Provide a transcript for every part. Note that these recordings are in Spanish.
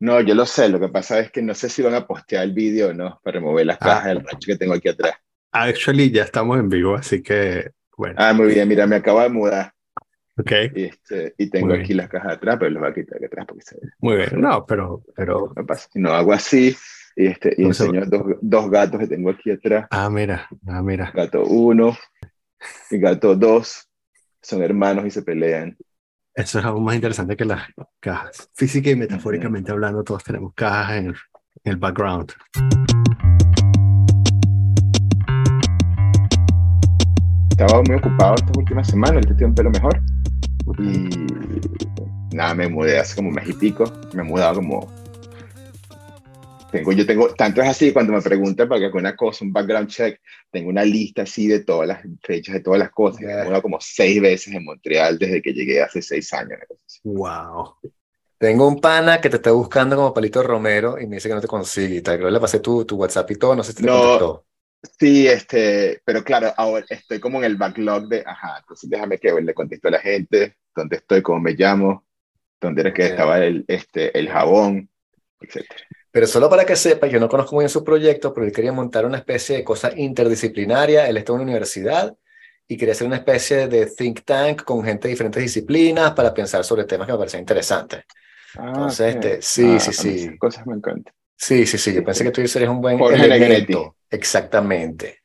No, yo lo sé, lo que pasa es que no sé si van a postear el vídeo o no, para remover las cajas del rancho que tengo aquí atrás. Actually, ya estamos en vivo, así que, bueno. Ah, muy bien, mira, me acabo de mudar. Ok. Y, este, y tengo Muy aquí las cajas atrás, pero las voy a quitar aquí atrás porque se Muy bien. No, pero, pero, me pasa. No hago así, y, este, y ¿Cómo se enseño dos, dos gatos que tengo aquí atrás. ah, mira, ah, mira. Gato uno y gato dos son hermanos y se pelean. Eso es aún más interesante que las cajas. Física y metafóricamente hablando, todos tenemos cajas en el, en el background. Estaba muy ocupado estas últimas semanas, estoy un pelo mejor. Y nada, me mudé hace como un mes y pico. Me he mudado como. Tengo, yo tengo, tanto es así, cuando me preguntan para que haga una cosa, un background check, tengo una lista así de todas las fechas, de todas las cosas. He mudado como seis veces en Montreal desde que llegué hace seis años. Wow. Tengo un pana que te está buscando como Palito Romero y me dice que no te consigue tal. Creo que le pasé tu, tu WhatsApp y todo, no sé si te No. contestó. Sí, este, pero claro, ahora estoy como en el backlog de, ajá, entonces déjame que le contesto a la gente, dónde estoy, cómo me llamo, dónde era que Ok. estaba el, este, el jabón, etcétera. Pero solo para que sepa, yo no conozco muy bien su proyecto, pero él quería montar una especie de cosa interdisciplinaria. Él está en una universidad y quería hacer una especie de think tank con gente de diferentes disciplinas para pensar sobre temas que me parecen interesantes. Entonces, ok. este, sí, sí, a mí sí. Esas cosas me encantan. Sí, sí, sí. Yo pensé que tú serías un buen Jorge Negretti. elemento. Exactamente.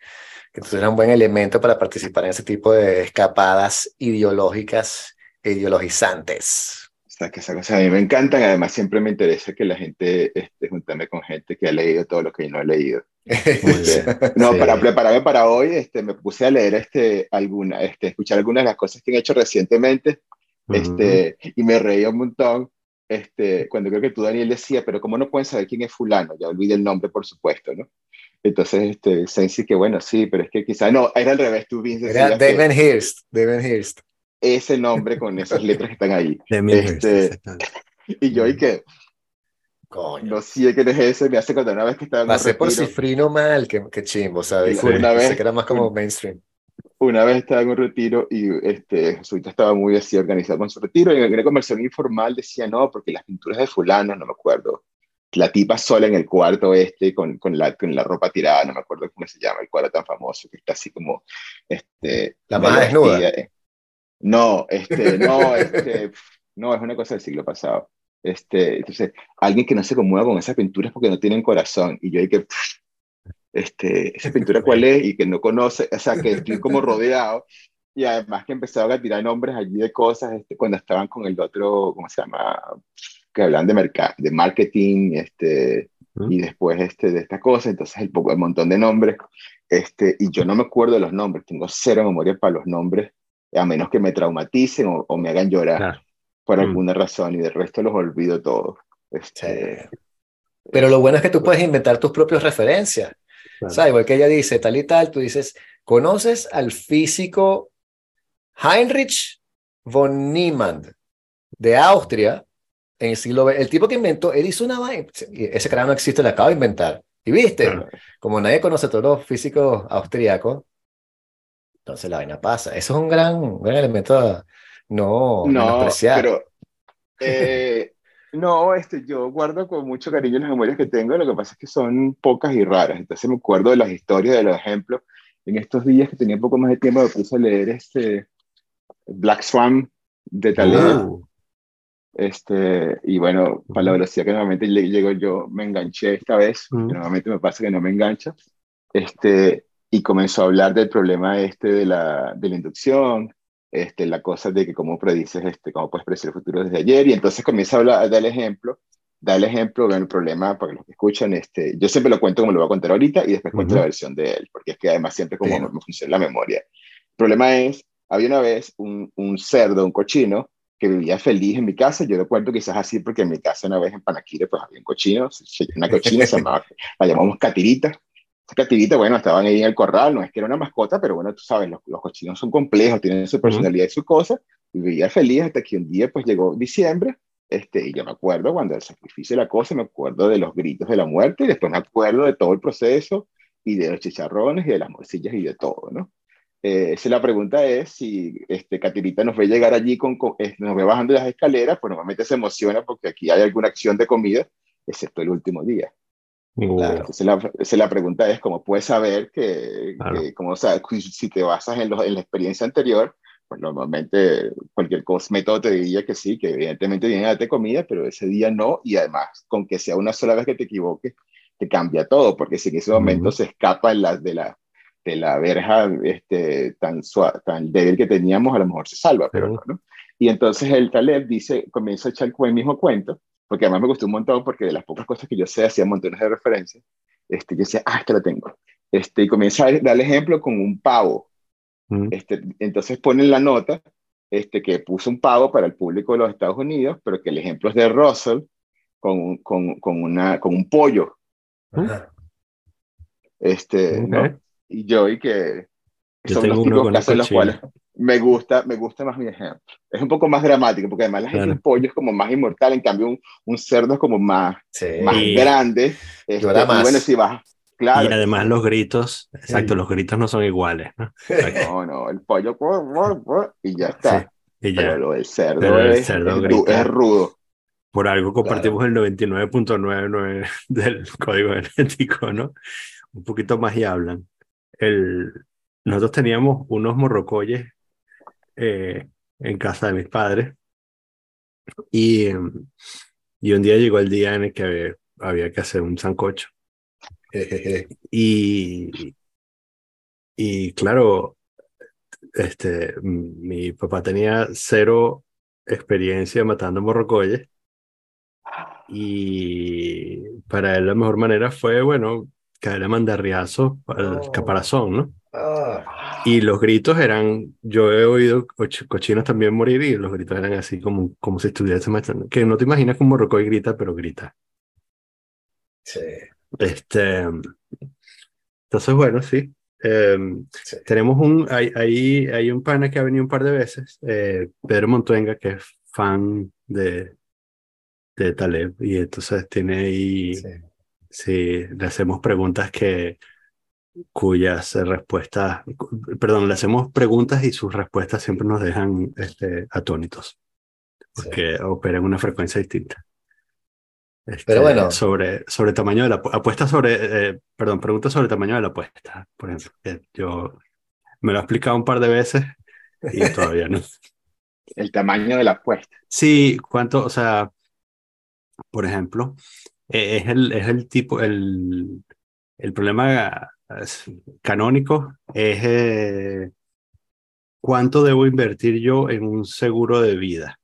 Que tú serías un buen elemento para participar en ese tipo de escapadas ideológicas e ideologizantes. Sea, que esas cosas a mí me encantan, además siempre me interesa que la gente, este, juntarme con gente que ha leído todo lo que yo no he leído. Bien. No, Sí. para prepararme para hoy, este, me puse a leer este, alguna, este, escuchar algunas de las cosas que han hecho recientemente, este, y me reí un montón, este, cuando creo que tú, Daniel, decía, pero ¿cómo no pueden saber quién es fulano? Ya olvidé el nombre, por supuesto, ¿no? Entonces, este, Sensi, que bueno, sí, pero es que quizá, no, era al revés, tú Vince, Era David Hirst. David Hirst. Ese nombre con esas letras que están ahí. De mí, Este. Y yo, y que, Coño. no sé quién es ese, me hace contar una vez que estaba Pasé por Cifrino mal, que, que chimbo, ¿sabes? Sí, una vez- que era más como mainstream. una vez estaba en un retiro y este, Jesuita estaba muy así organizado con su retiro y en una conversación informal decía, no, porque las pinturas de fulano, no me acuerdo, la tipa sola en el cuarto este con, con, la, con la ropa tirada, no me acuerdo cómo se llama, el cuadro tan famoso que está así como, este, La más desnuda. vestida, eh. No, este, no, este, no, es una cosa del siglo pasado. Este, entonces, alguien que no se conmueva con esas pinturas porque no tienen corazón. Y yo, y que, este, esa pintura cuál es y que no conoce, o sea, que estoy como rodeado. Y además que empezaban a tirar nombres allí de cosas este, cuando estaban con el otro, ¿cómo se llama? Que hablan de, de marketing, este, y después este, de esta cosa, entonces el, poco, el montón de nombres, este, y yo no me acuerdo de los nombres, tengo cero memoria para los nombres, a menos que me traumaticen o, o me hagan llorar Claro. por Mm. alguna razón, y de resto los olvido todos. Este, Sí. Pero lo bueno es que tú puedes inventar tus propias referencias. Claro. O sea, igual que ella dice tal y tal, tú dices, ¿conoces al físico Heinrich von Niemann de Austria en el siglo XX? El tipo que inventó, él hizo una vaina, ese cara no existe, lo acaba de inventar. Y viste, Claro. como nadie conoce a todos los físicos austriacos, entonces la vaina pasa. Eso es un gran, un gran elemento a no, no, pero eh, no, este, yo guardo con mucho cariño las memorias que tengo, lo que pasa es que son pocas y raras, entonces me acuerdo de las historias, de los ejemplos. En estos días que tenía un poco más de tiempo me puse a leer este Black Swan de Taleb. Uh, Este, y bueno, para la velocidad que normalmente le- llego yo, me enganché esta vez, Ujú. que normalmente me pasa que no me engancha, este, y comenzó a hablar del problema este de la, de la inducción, este, la cosa de que cómo predices, este, cómo puedes predecir el futuro desde ayer, y entonces comienza a hablar, a dar ejemplo, da el ejemplo, bueno, el problema, para los que escuchan, este, yo siempre lo cuento como lo voy a contar ahorita, y después cuento Ujú. la versión de él, porque es que además siempre como Sí. funciona la memoria. El problema es, había una vez un, un cerdo, un cochino, que vivía feliz en mi casa. Yo lo cuento quizás así porque en mi casa una vez en Panaquire pues había un cochino, una cochina, se llamaba, la llamamos Catirita. Catirita, bueno, estaban ahí en el corral, no es que era una mascota, pero bueno, tú sabes, los, los cochinos son complejos, tienen su personalidad y su cosa, y vivía feliz hasta que un día pues llegó diciembre, este, y yo me acuerdo cuando el sacrificio de la cosa, me acuerdo de los gritos de la muerte, y después me acuerdo de todo el proceso, y de los chicharrones, y de las morcillas, y de todo, ¿no? Eh, la pregunta es si este, Catirita nos ve llegar allí, con, con- eh, nos ve bajando las escaleras, pues normalmente se emociona porque aquí hay alguna acción de comida excepto el último día. Claro. Entonces la, entonces la pregunta es, ¿cómo puedes saber que, Claro. que cómo sabes, si te basas en, los- en la experiencia anterior, pues normalmente cualquier método te diría que sí, que evidentemente viene a darte comida, pero ese día no, y además, con que sea una sola vez que te equivoques, te cambia todo, porque si en ese momento se escapa la, de, la, de la verja este, tan, sua- tan débil que teníamos, a lo mejor se salva, pero. ¿no? Y entonces el Taleb dice, comienza a echar el mismo cuento, porque además me gustó un montón, porque de las pocas cosas que yo sé, hacía montones de referencias, este, yo decía, ah, este lo tengo. Este, y comienza a dar el ejemplo con un pavo. Mm, Este, entonces ponen la nota este, que puso un pavo para el público de los Estados Unidos, pero que el ejemplo es de Russell con, un- con, con, una, con un pollo. Ajá. Este, Ok. ¿no? Y yo, y que Yo son tengo los uno tipos con casos en los cuales me gusta, me gusta más mi ejemplo. Es un poco más dramático, porque además la gente Claro. pollo es como más inmortal, en cambio un, un cerdo es como más, Sí. más grande. Este, más. bueno, si vas, claro. y además los gritos, exacto, Sí. los gritos no son iguales, ¿no? No, no, el pollo, y ya está. Sí, y Pero ya, lo del cerdo, Pero el es, cerdo es, es rudo. por algo compartimos el 99.99 del código genético, ¿no? Un poquito más y hablan. El, nosotros teníamos unos morrocoyes eh, en casa de mis padres y, em, y un día llegó el día en el que había, había que hacer un sancocho. Y, y claro, este, mi papá tenía cero experiencia matando morrocoyes y para él la mejor manera fue, bueno, caer a mandarriazo al Oh. caparazón, ¿no? Ah, Y los gritos eran, yo he oído coch- cochinos también morir y los gritos eran así como, como si estuviese matando, que no te imaginas que un morrocoy grita, pero grita. sí, Este, entonces, bueno, sí. Em, sí. tenemos un, hay, hay, hay un pana que ha venido un par de veces, eh, Pedro Montuenga, que es fan de, de Taleb, y entonces tiene ahí, sí. sí, le hacemos preguntas que, cuyas eh, respuestas, perdón, le hacemos preguntas y sus respuestas siempre nos dejan este, atónitos, porque operan una frecuencia distinta. Este, Pero bueno. Sobre, sobre tamaño de la apu- apuesta sobre, eh, perdón, pregunta sobre tamaño de la apuesta, por ejemplo. que Yo me lo he explicado un par de veces y todavía no. El tamaño de la apuesta. Sí, cuánto, o sea, por ejemplo, eh, es el, es el tipo, el, el problema eh, canónico es eh, cuánto debo invertir yo en un seguro de vida.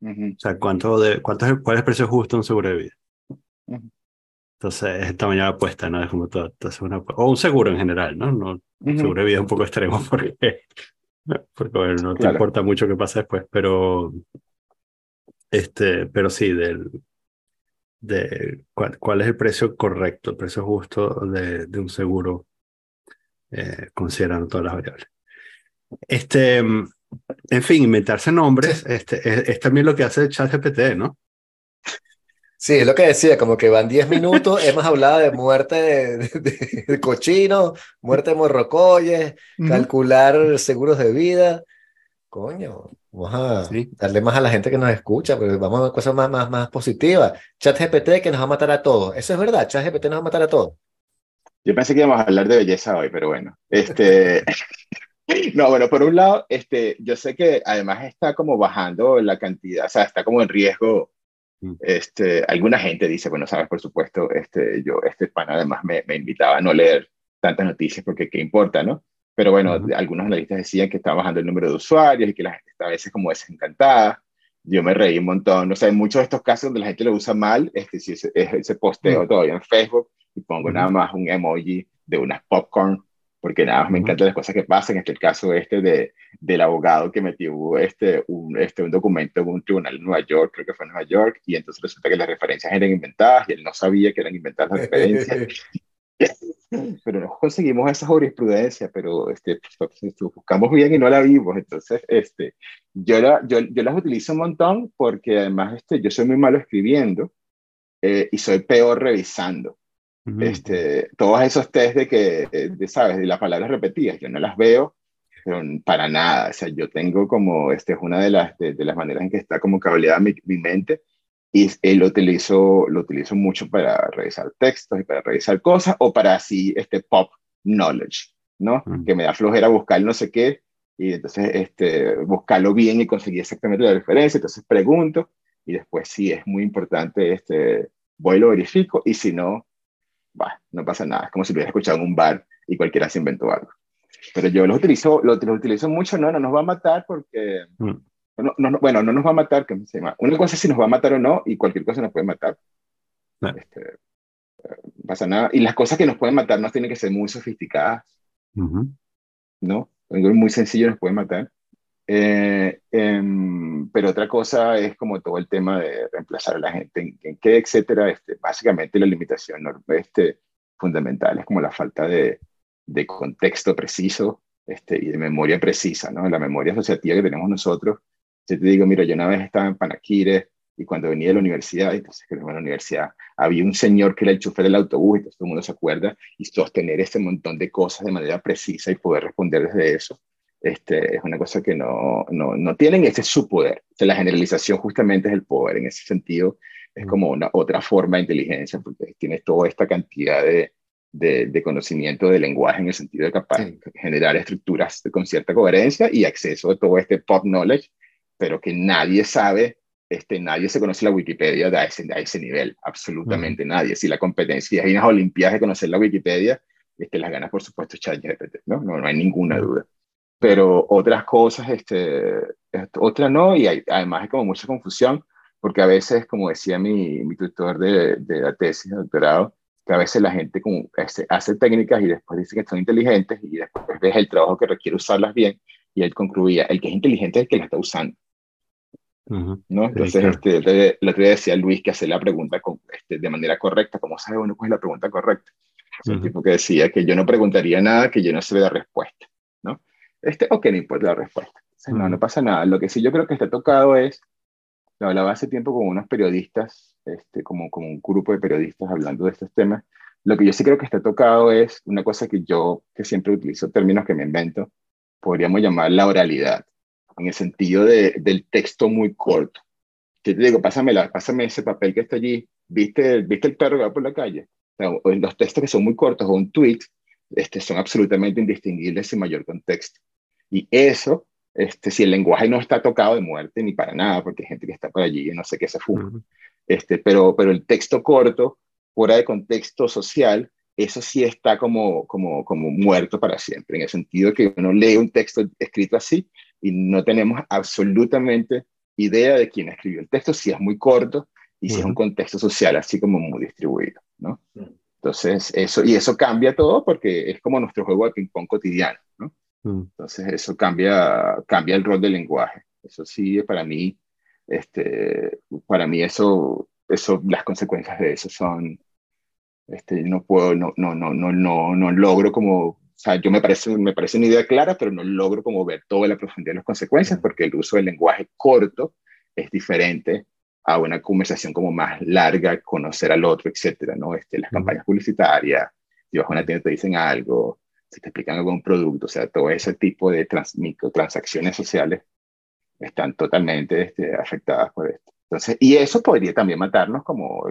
Ujú, O sea, cuánto de, cuánto es, cuál es el precio justo de un seguro de vida. Ujú. Entonces, es el tamaño de apuesta, ¿no? Es como todo, entonces una o un seguro en general, ¿no? No, ujú. seguro de vida es un poco extremo porque, porque bueno, no te Claro. importa mucho qué pasa después, pero este, pero sí, del de cuál, cuál es el precio correcto, el precio justo de, de un seguro, eh, considerando todas las variables. Este, mm, en fin, inventarse nombres, este, es, es también lo que hace ChatGPT, ¿no? Sí, es lo que decía, como que van 10 minutos, hemos hablado de muerte de, de- de cochino, muerte de morrocoyes, calcular seguros de vida. Coño, vamos a Sí. darle más a la gente que nos escucha, porque vamos a cosas más, más, más positivas. ChatGPT que nos va a matar a todos. Eso es verdad, ChatGPT nos va a matar a todos. Yo pensé que íbamos a hablar de belleza hoy, pero bueno. Este, no, bueno, por un lado, este, yo sé que además está como bajando la cantidad, o sea, está como en riesgo. Mm. Este, alguna gente dice, bueno, sabes, por supuesto, este, yo, este pan además me, me invitaba a no leer tantas noticias porque qué importa, ¿no? Pero bueno, Ujú. algunos analistas decían que estaba bajando el número de usuarios y que la gente está a veces como desencantada. Yo me reí un montón. O sea, en muchos de estos casos donde la gente lo usa mal, es que si es ese posteo Mm. todavía en Facebook y pongo Ujú. nada más un emoji de unas popcorn, porque nada más me encantan las cosas que pasan. Este el caso este de, del abogado que metió este un, este, un documento en un tribunal en Nueva York, creo que fue en Nueva York, y entonces resulta que las referencias eran inventadas y él no sabía que eran inventadas las referencias. Pero no conseguimos esa jurisprudencia, pero este, pues, buscamos bien y no la vimos. Entonces, este, yo, la, yo, yo las utilizo un montón porque además este, yo soy muy malo escribiendo eh, y soy peor revisando. Ujú. Este, todos esos test de que, eh, de, ¿sabes? De las palabras repetidas, yo no las veo, pero para nada. O sea, yo tengo como, este es una de las, de, de las maneras en que está como cableada mi, mi mente, y él lo utilizo, lo utilizo mucho para revisar textos y para revisar cosas o para así este pop knowledge, ¿no? Mm. Que me da flojera buscar no sé qué y entonces este, buscarlo bien y conseguir exactamente la referencia, entonces pregunto y después si es muy importante, este, voy y lo verifico y si no, bah, no pasa nada, es como si lo hubiera escuchado en un bar y cualquiera se inventó algo. Pero yo los utilizo, lo, utilizo mucho, no, no nos va a matar porque... Mm. No, no, bueno, no nos va a matar, que se llama. Una cosa es si nos va a matar o no, y cualquier cosa nos puede matar. Este, eh, pasa nada. Y las cosas que nos pueden matar no tienen que ser muy sofisticadas. ¿No? Algo muy sencillo nos puede matar. Eh, em, pero otra cosa es como todo el tema de reemplazar a la gente en, qué, etcétera. Este, básicamente la limitación este, fundamental es como la falta de, de contexto preciso este, y de memoria precisa, ¿no? La memoria asociativa que tenemos nosotros yo te digo, mira, yo una vez estaba en Panaquire y cuando venía de la universidad, entonces que en la universidad, había un señor que era el chofer del autobús, entonces todo el mundo se acuerda, y sostener ese montón de cosas de manera precisa y poder responder desde eso, este, es una cosa que no, no, no tienen, ese es su poder. O la generalización justamente es el poder, en ese sentido es como una otra forma de inteligencia, porque tienes toda esta cantidad de, de, de conocimiento de lenguaje en el sentido de capaz generar estructuras con cierta coherencia y acceso a todo este pop knowledge pero que nadie sabe, este, nadie se conoce la Wikipedia a ese, ese nivel, absolutamente nadie. Si la competencia hay unas Olimpiadas de conocer la Wikipedia, este, las ganas, por supuesto, ChatGPT, ¿no? ¿no? No hay ninguna duda. Pero otras cosas, este, otras no, y hay, además hay como mucha confusión, porque a veces, como decía mi, mi tutor de, de la tesis de doctorado, que a veces la gente como, este, hace técnicas y después dice que son inteligentes y después ves el trabajo que requiere usarlas bien y él concluía, el que es inteligente es el que la está usando. ¿No? Entonces, este, el otro día decía Luis que hace la pregunta con, este, de manera correcta. ¿Cómo sabe uno cuál es la pregunta correcta? Es el tipo que decía que yo no preguntaría nada que yo no se la respuesta, ¿no? Este, ok, no importa la respuesta. no, no pasa nada. Lo que sí yo creo que está tocado es, lo hablaba hace tiempo con unos periodistas, este, como, como un grupo de periodistas hablando de estos temas. Lo que yo sí creo que está tocado es una cosa que yo, que siempre utilizo términos que me invento, podríamos llamar la oralidad en el sentido de, del texto muy corto. Yo te digo, pásame, la, pásame ese papel que está allí, ¿viste, ¿viste el perro que va por la calle? Los textos que son muy cortos o un tweet este, son absolutamente indistinguibles sin mayor contexto. Y eso, este, si el lenguaje no está tocado de muerte ni para nada, porque hay gente que está por allí y no sé qué se fuma, este, pero, pero el texto corto, fuera de contexto social, eso sí está como, como, como muerto para siempre, en el sentido que uno lee un texto escrito así y no tenemos absolutamente idea de quién escribió el texto, si es muy corto y si es un contexto social así como muy distribuido, ¿no? Entonces, eso, y eso cambia todo porque es como nuestro juego de ping-pong cotidiano, ¿no? Entonces, eso cambia, cambia el rol del lenguaje. Eso sí, para mí, este, para mí eso, eso, las consecuencias de eso son, este, no puedo, no, no, no, no, no, no logro como o sea, yo me parece, me parece una idea clara, pero no logro como ver toda la profundidad de las consecuencias porque el uso del lenguaje corto es diferente a una conversación como más larga, conocer al otro, etcétera, ¿no? Este, las campañas publicitarias, si vas a una tienda te dicen algo, si te explican algún producto, o sea, todo ese tipo de trans, microtransacciones sociales están totalmente este, afectadas por esto. Entonces, y eso podría también matarnos como,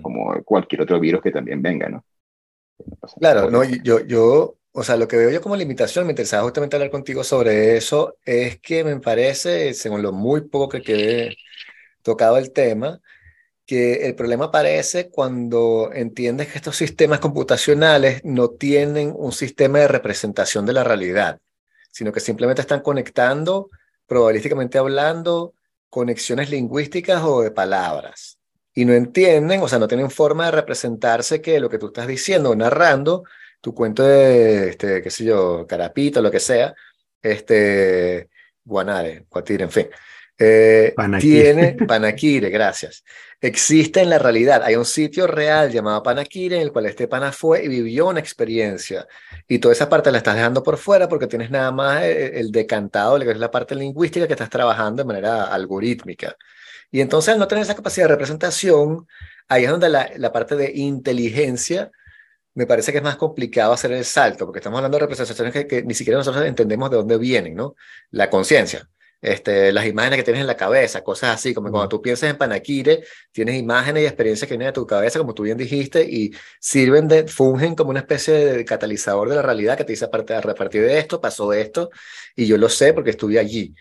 como cualquier otro virus que también venga, ¿no? Claro, no, yo, yo o sea, lo que veo yo como limitación, me interesaba justamente hablar contigo sobre eso, es que me parece, según lo muy poco que quedé tocado el tema, que el problema aparece cuando entiendes que estos sistemas computacionales no tienen un sistema de representación de la realidad, sino que simplemente están conectando, probabilísticamente hablando, conexiones lingüísticas o de palabras. Y no entienden, o sea, no tienen forma de representarse que lo que tú estás diciendo o narrando tu cuento de, este, qué sé yo, Carapita, lo que sea, este, Guanare, Guatire, en fin. Eh, tiene Panaquire, gracias. Existe en la realidad, hay un sitio real llamado Panaquire en el cual este pana fue y vivió una experiencia. Y toda esa parte la estás dejando por fuera porque tienes nada más el, decantado, que es la parte lingüística que estás trabajando de manera algorítmica. Y entonces al no tener esa capacidad de representación, ahí es donde la, la parte de inteligencia me parece que es más complicado hacer el salto, porque estamos hablando de representaciones que, ni siquiera nosotros entendemos de dónde vienen, ¿no? La conciencia. este, las imágenes que tienes en la cabeza, cosas así, como cuando tú piensas en Panaquire, tienes imágenes y experiencias que vienen de tu cabeza, como tú bien dijiste, y sirven de, fungen como una especie de catalizador de la realidad que te dice, a partir de esto, pasó esto, y yo lo sé porque estuve allí.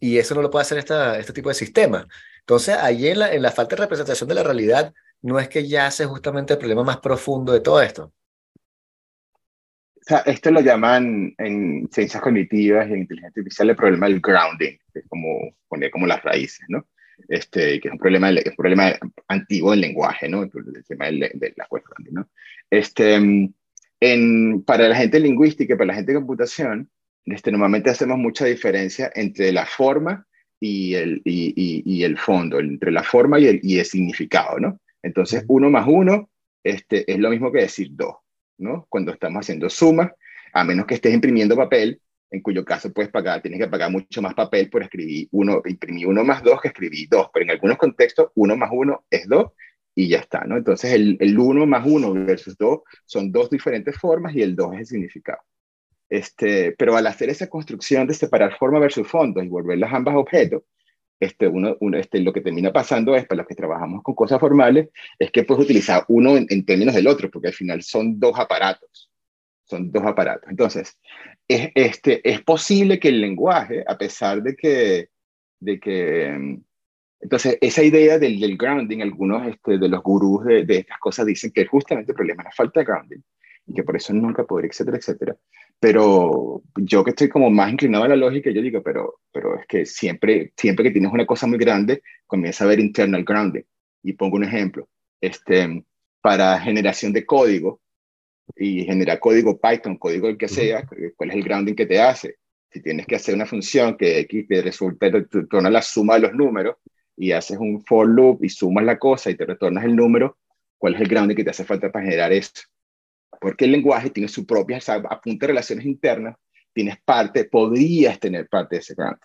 Y eso no lo puede hacer esta, este tipo de sistema. Entonces, ahí en la, en la falta de representación de la realidad, no es que ya sea justamente el problema más profundo de todo esto. O sea, esto lo llaman en ciencias cognitivas y en inteligencia artificial el problema del grounding, que es como poner como las raíces, ¿no? Este, que es un problema, es un problema antiguo del lenguaje, ¿no? El, tema de, de la grounding, ¿no? Este, en, para la gente lingüística y para la gente de computación, este, normalmente hacemos mucha diferencia entre la forma y el, y, y, el fondo, entre la forma y el, y el significado, ¿no? Entonces, uno más uno este, es lo mismo que decir dos. ¿no? Cuando estamos haciendo sumas, a menos que estés imprimiendo papel, en cuyo caso puedes pagar, tienes que pagar mucho más papel por escribir uno, imprimir uno más dos que escribir dos, pero en algunos contextos uno más uno es dos y ya está, ¿no? Entonces el, el uno más uno versus dos son dos diferentes formas y el dos es el significado. Este, pero al hacer esa construcción de separar forma versus fondo y volverlas ambas objetos, este, uno, uno, este, lo que termina pasando es, para los que trabajamos con cosas formales, es que puedes utilizar uno en, términos del otro, porque al final son dos aparatos. Son dos aparatos. Entonces, es, este, es posible que el lenguaje, a pesar de que, de que entonces, esa idea del, del grounding, algunos este, de los gurús de, de, estas cosas dicen que justamente el problema es la falta de grounding y que por eso nunca podría, etcétera, etcétera. Pero yo que estoy como más inclinado a la lógica, yo digo, pero, pero es que siempre, siempre que tienes una cosa muy grande, comienza a ver internal grounding. Y pongo un ejemplo. Este, para generación de código y generar código Python, código el que sea, ¿cuál es el grounding que te hace? Si tienes que hacer una función que X te resulta, te retorna la suma de los números y haces un for loop y sumas la cosa y te retornas el número, ¿cuál es el grounding que te hace falta para generar eso? Porque el lenguaje tiene su propia, apunta relaciones internas, tienes parte, podrías tener parte de ese grounding.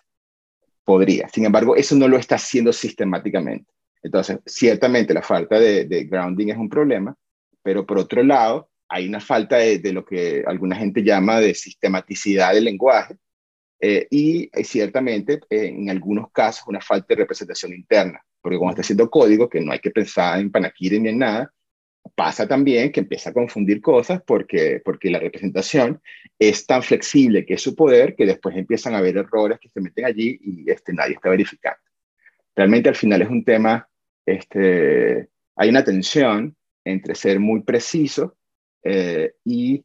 Podría. Sin embargo, eso no lo está haciendo sistemáticamente. Entonces, ciertamente la falta de, grounding es un problema, pero por otro lado, hay una falta de, lo que alguna gente llama de sistematicidad del lenguaje eh, y eh, ciertamente en algunos casos una falta de representación interna, porque cuando está haciendo código, que no hay que pensar en Panaquire ni en nada, pasa también que empieza a confundir cosas porque, porque la representación es tan flexible que es su poder que después empiezan a haber errores que se meten allí y este, nadie está verificando. Realmente al final es un tema, este, hay una tensión entre ser muy preciso eh, y,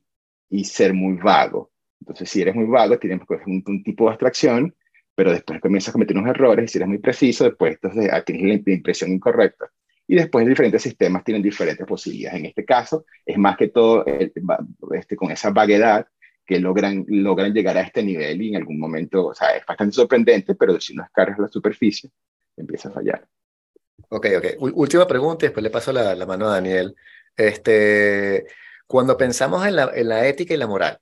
y, ser muy vago. Entonces, si eres muy vago, tienes un, tipo de abstracción, pero después comienzas a cometer unos errores y si eres muy preciso, después entonces, tienes la impresión incorrecta y después diferentes sistemas tienen diferentes posibilidades. En este caso, es más que todo este, con esa vaguedad que logran, logran llegar a este nivel y en algún momento, o sea, es bastante sorprendente, pero si no escargas la superficie, empieza a fallar. Ok, ok. última pregunta y después le paso la, la, mano a Daniel. Este, cuando pensamos en la, en la ética y la moral,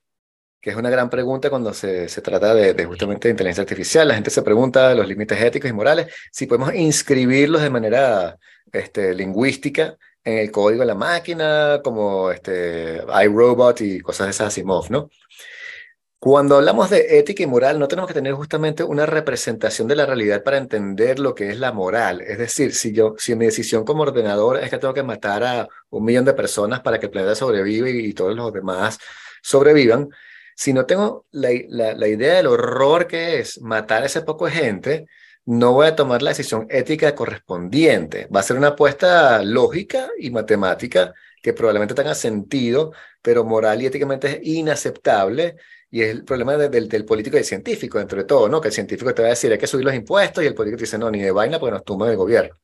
que es una gran pregunta cuando se, se trata de, de, justamente de inteligencia artificial. La gente se pregunta los límites éticos y morales, si podemos inscribirlos de manera este, lingüística en el código de la máquina, como este, iRobot y cosas de esas Asimov, ¿no? Cuando hablamos de ética y moral, no tenemos que tener justamente una representación de la realidad para entender lo que es la moral. Es decir, si, yo, si mi decisión como ordenador es que tengo que matar a un millón de personas para que el planeta sobreviva y, todos los demás sobrevivan, si no tengo la, la, idea del horror que es matar a ese poco de gente, no voy a tomar la decisión ética correspondiente. Va a ser una apuesta lógica y matemática que probablemente tenga sentido, pero moral y éticamente es inaceptable. Y es el problema del, del, político y del científico, entre todo, ¿no? Que el científico te va a decir hay que subir los impuestos y el político te dice no, ni de vaina porque nos tumba el gobierno.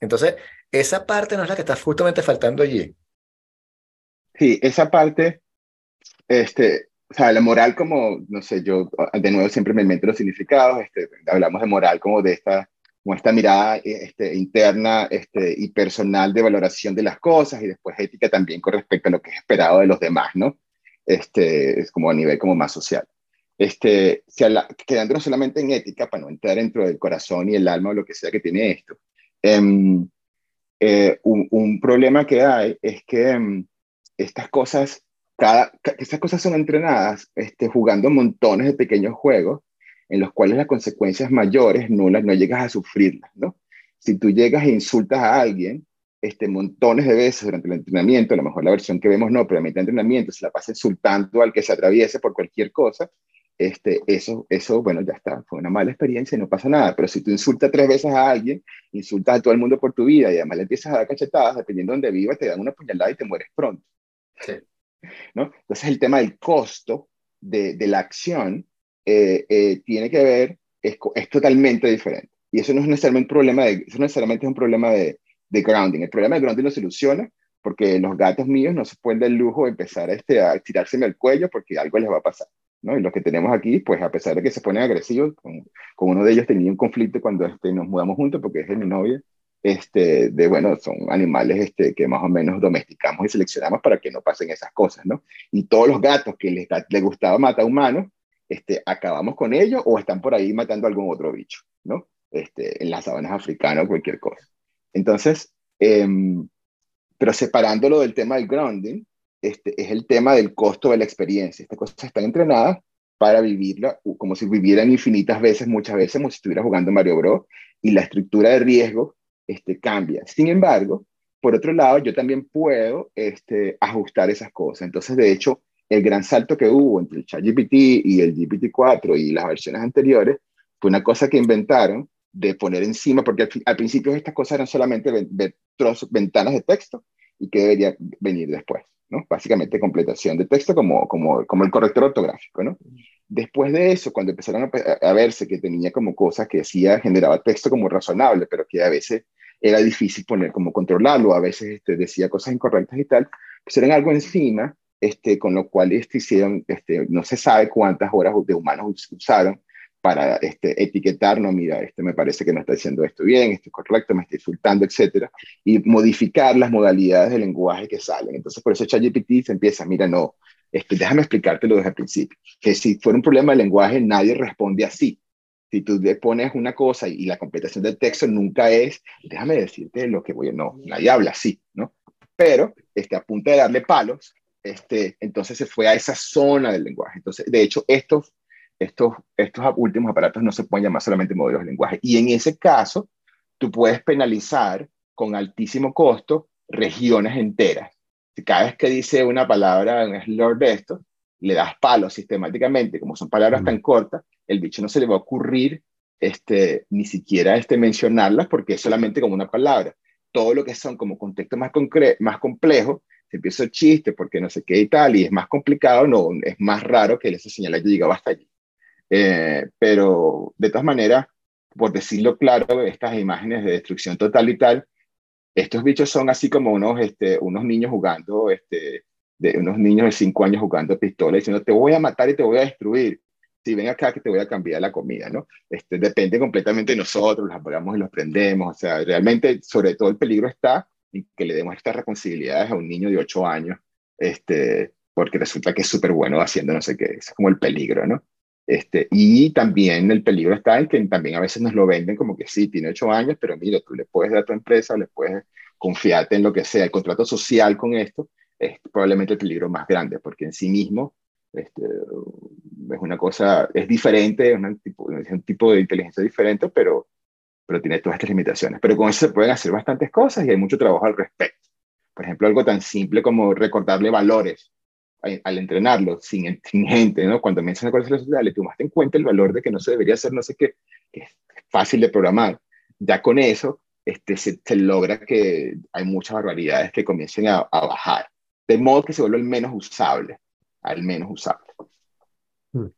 Entonces, esa parte no es la que está justamente faltando allí. Sí, esa parte, este, o sea, la moral como, no sé, yo de nuevo siempre me invento los significados, este, hablamos de moral como de esta, como esta mirada este, interna este, y personal de valoración de las cosas y después ética también con respecto a lo que es esperado de los demás, ¿no? Este, es como a nivel como más social. Este, si quedándonos solamente en ética, para no entrar dentro del corazón y el alma o lo que sea que tiene esto, em, eh, un, problema que hay es que em, estas cosas cada, esas cosas son entrenadas este, jugando montones de pequeños juegos en los cuales las consecuencias mayores no, no llegas a sufrirlas, ¿no? Si tú llegas e insultas a alguien, este, montones de veces durante el entrenamiento, a lo mejor la versión que vemos no, pero a mitad de entrenamiento se la pasa insultando al que se atraviese por cualquier cosa, este, eso, eso, bueno, ya está, fue una mala experiencia y no pasa nada. Pero si tú insultas tres veces a alguien, insultas a todo el mundo por tu vida y además le empiezas a dar cachetadas, dependiendo de dónde vivas, te dan una puñalada y te mueres pronto. ¿No? Entonces el tema del costo de, de la acción eh, eh, tiene que ver, es, es, totalmente diferente. Y eso no es necesariamente un problema de, eso necesariamente es un problema de, de grounding. El problema de grounding lo soluciona porque los gatos míos no se pueden dar el lujo de empezar este, a tirárseme al cuello porque algo les va a pasar. ¿no? Y los que tenemos aquí, pues a pesar de que se ponen agresivos, con, con uno de ellos tenía un conflicto cuando este, nos mudamos juntos porque es de mi novia, este, de, bueno, son animales este, que más o menos domesticamos y seleccionamos para que no pasen esas cosas, ¿no? Y todos los gatos que les, les gustaba matar humanos, este, acabamos con ellos o están por ahí matando a algún otro bicho, ¿no? Este, en las sabanas africanas o cualquier cosa. Entonces, eh, pero separándolo del tema del grounding, este, es el tema del costo de la experiencia. Estas cosas están entrenadas para vivirla como si vivieran infinitas veces, muchas veces, como si estuviera jugando Mario Bros. Y la estructura de riesgo este, cambia. Sin embargo, por otro lado, yo también puedo este, ajustar esas cosas. Entonces, de hecho, el gran salto que hubo entre el ChatGPT y el GPT-4 y las versiones anteriores fue una cosa que inventaron de poner encima, porque al, principio estas cosas eran solamente ventanas de texto y que debería venir después. ¿no? Básicamente completación de texto como, como, como el corrector ortográfico, ¿no? Después de eso, cuando empezaron a, verse que tenía como cosas que decía, generaba texto como razonable, pero que a veces era difícil poner como controlarlo, a veces este, decía cosas incorrectas y tal, eran algo encima, este, con lo cual este, hicieron, este, no se sabe cuántas horas de humanos usaron para este, etiquetar, no, mira, este me parece que no está diciendo esto bien, esto es correcto, me está insultando, etcétera, y modificar las modalidades del lenguaje que salen. Entonces, por eso ChatGPT se empieza, mira, no, déjame explicártelo desde el principio, que si fuera un problema de lenguaje, nadie responde así. Si tú le pones una cosa y, la completación del texto nunca es, déjame decirte lo que voy a, no, nadie habla así, ¿no? Pero, este, a punto de darle palos, este, entonces se fue a esa zona del lenguaje. Entonces, de hecho, estos estos, estos últimos aparatos no se pueden llamar solamente modelos de lenguaje. Y en ese caso, tú puedes penalizar con altísimo costo regiones enteras. Cada vez que dice una palabra, un slur de esto, le das palos sistemáticamente, como son palabras tan cortas, el bicho no se le va a ocurrir este, ni siquiera este, mencionarlas porque es solamente como una palabra. Todo lo que son como contextos más, más complejos, se empieza el chiste porque no sé qué y tal, y es más complicado, no, es más raro que esa señal haya llegado hasta allí. Eh, pero de todas maneras, por decirlo claro, estas imágenes de destrucción total y tal, estos bichos son así como unos, este, unos niños jugando, este, de unos niños de 5 años jugando pistola, diciendo, te voy a matar y te voy a destruir. Si ven acá que te voy a cambiar la comida, ¿no? Este, depende completamente de nosotros, los apagamos y los prendemos. O sea, realmente, sobre todo el peligro está en que le demos estas reconciliaciones a un niño de 8 años, este, porque resulta que es súper bueno haciendo no sé qué. Es como el peligro, ¿no? Este, y también el peligro está en que también a veces nos lo venden como que sí, tiene ocho años, pero mira, tú le puedes dar a tu empresa, le puedes confiarte en lo que sea. El contrato social con esto es probablemente el peligro más grande, porque en sí mismo este, es una cosa, es diferente, es, un tipo, de inteligencia diferente, pero, pero tiene todas estas limitaciones. Pero con eso se pueden hacer bastantes cosas y hay mucho trabajo al respecto. Por ejemplo, algo tan simple como recordarle valores al entrenarlo sin, gente, ¿no? Cuando mencionas cuáles son las sociales, tomaste en cuenta el valor de que no se debería hacer no sé qué, que es fácil de programar. Ya con eso este, se, logra que hay muchas barbaridades que comiencen a, a, bajar, de modo que se vuelva el menos usable, al menos usable. Hmm.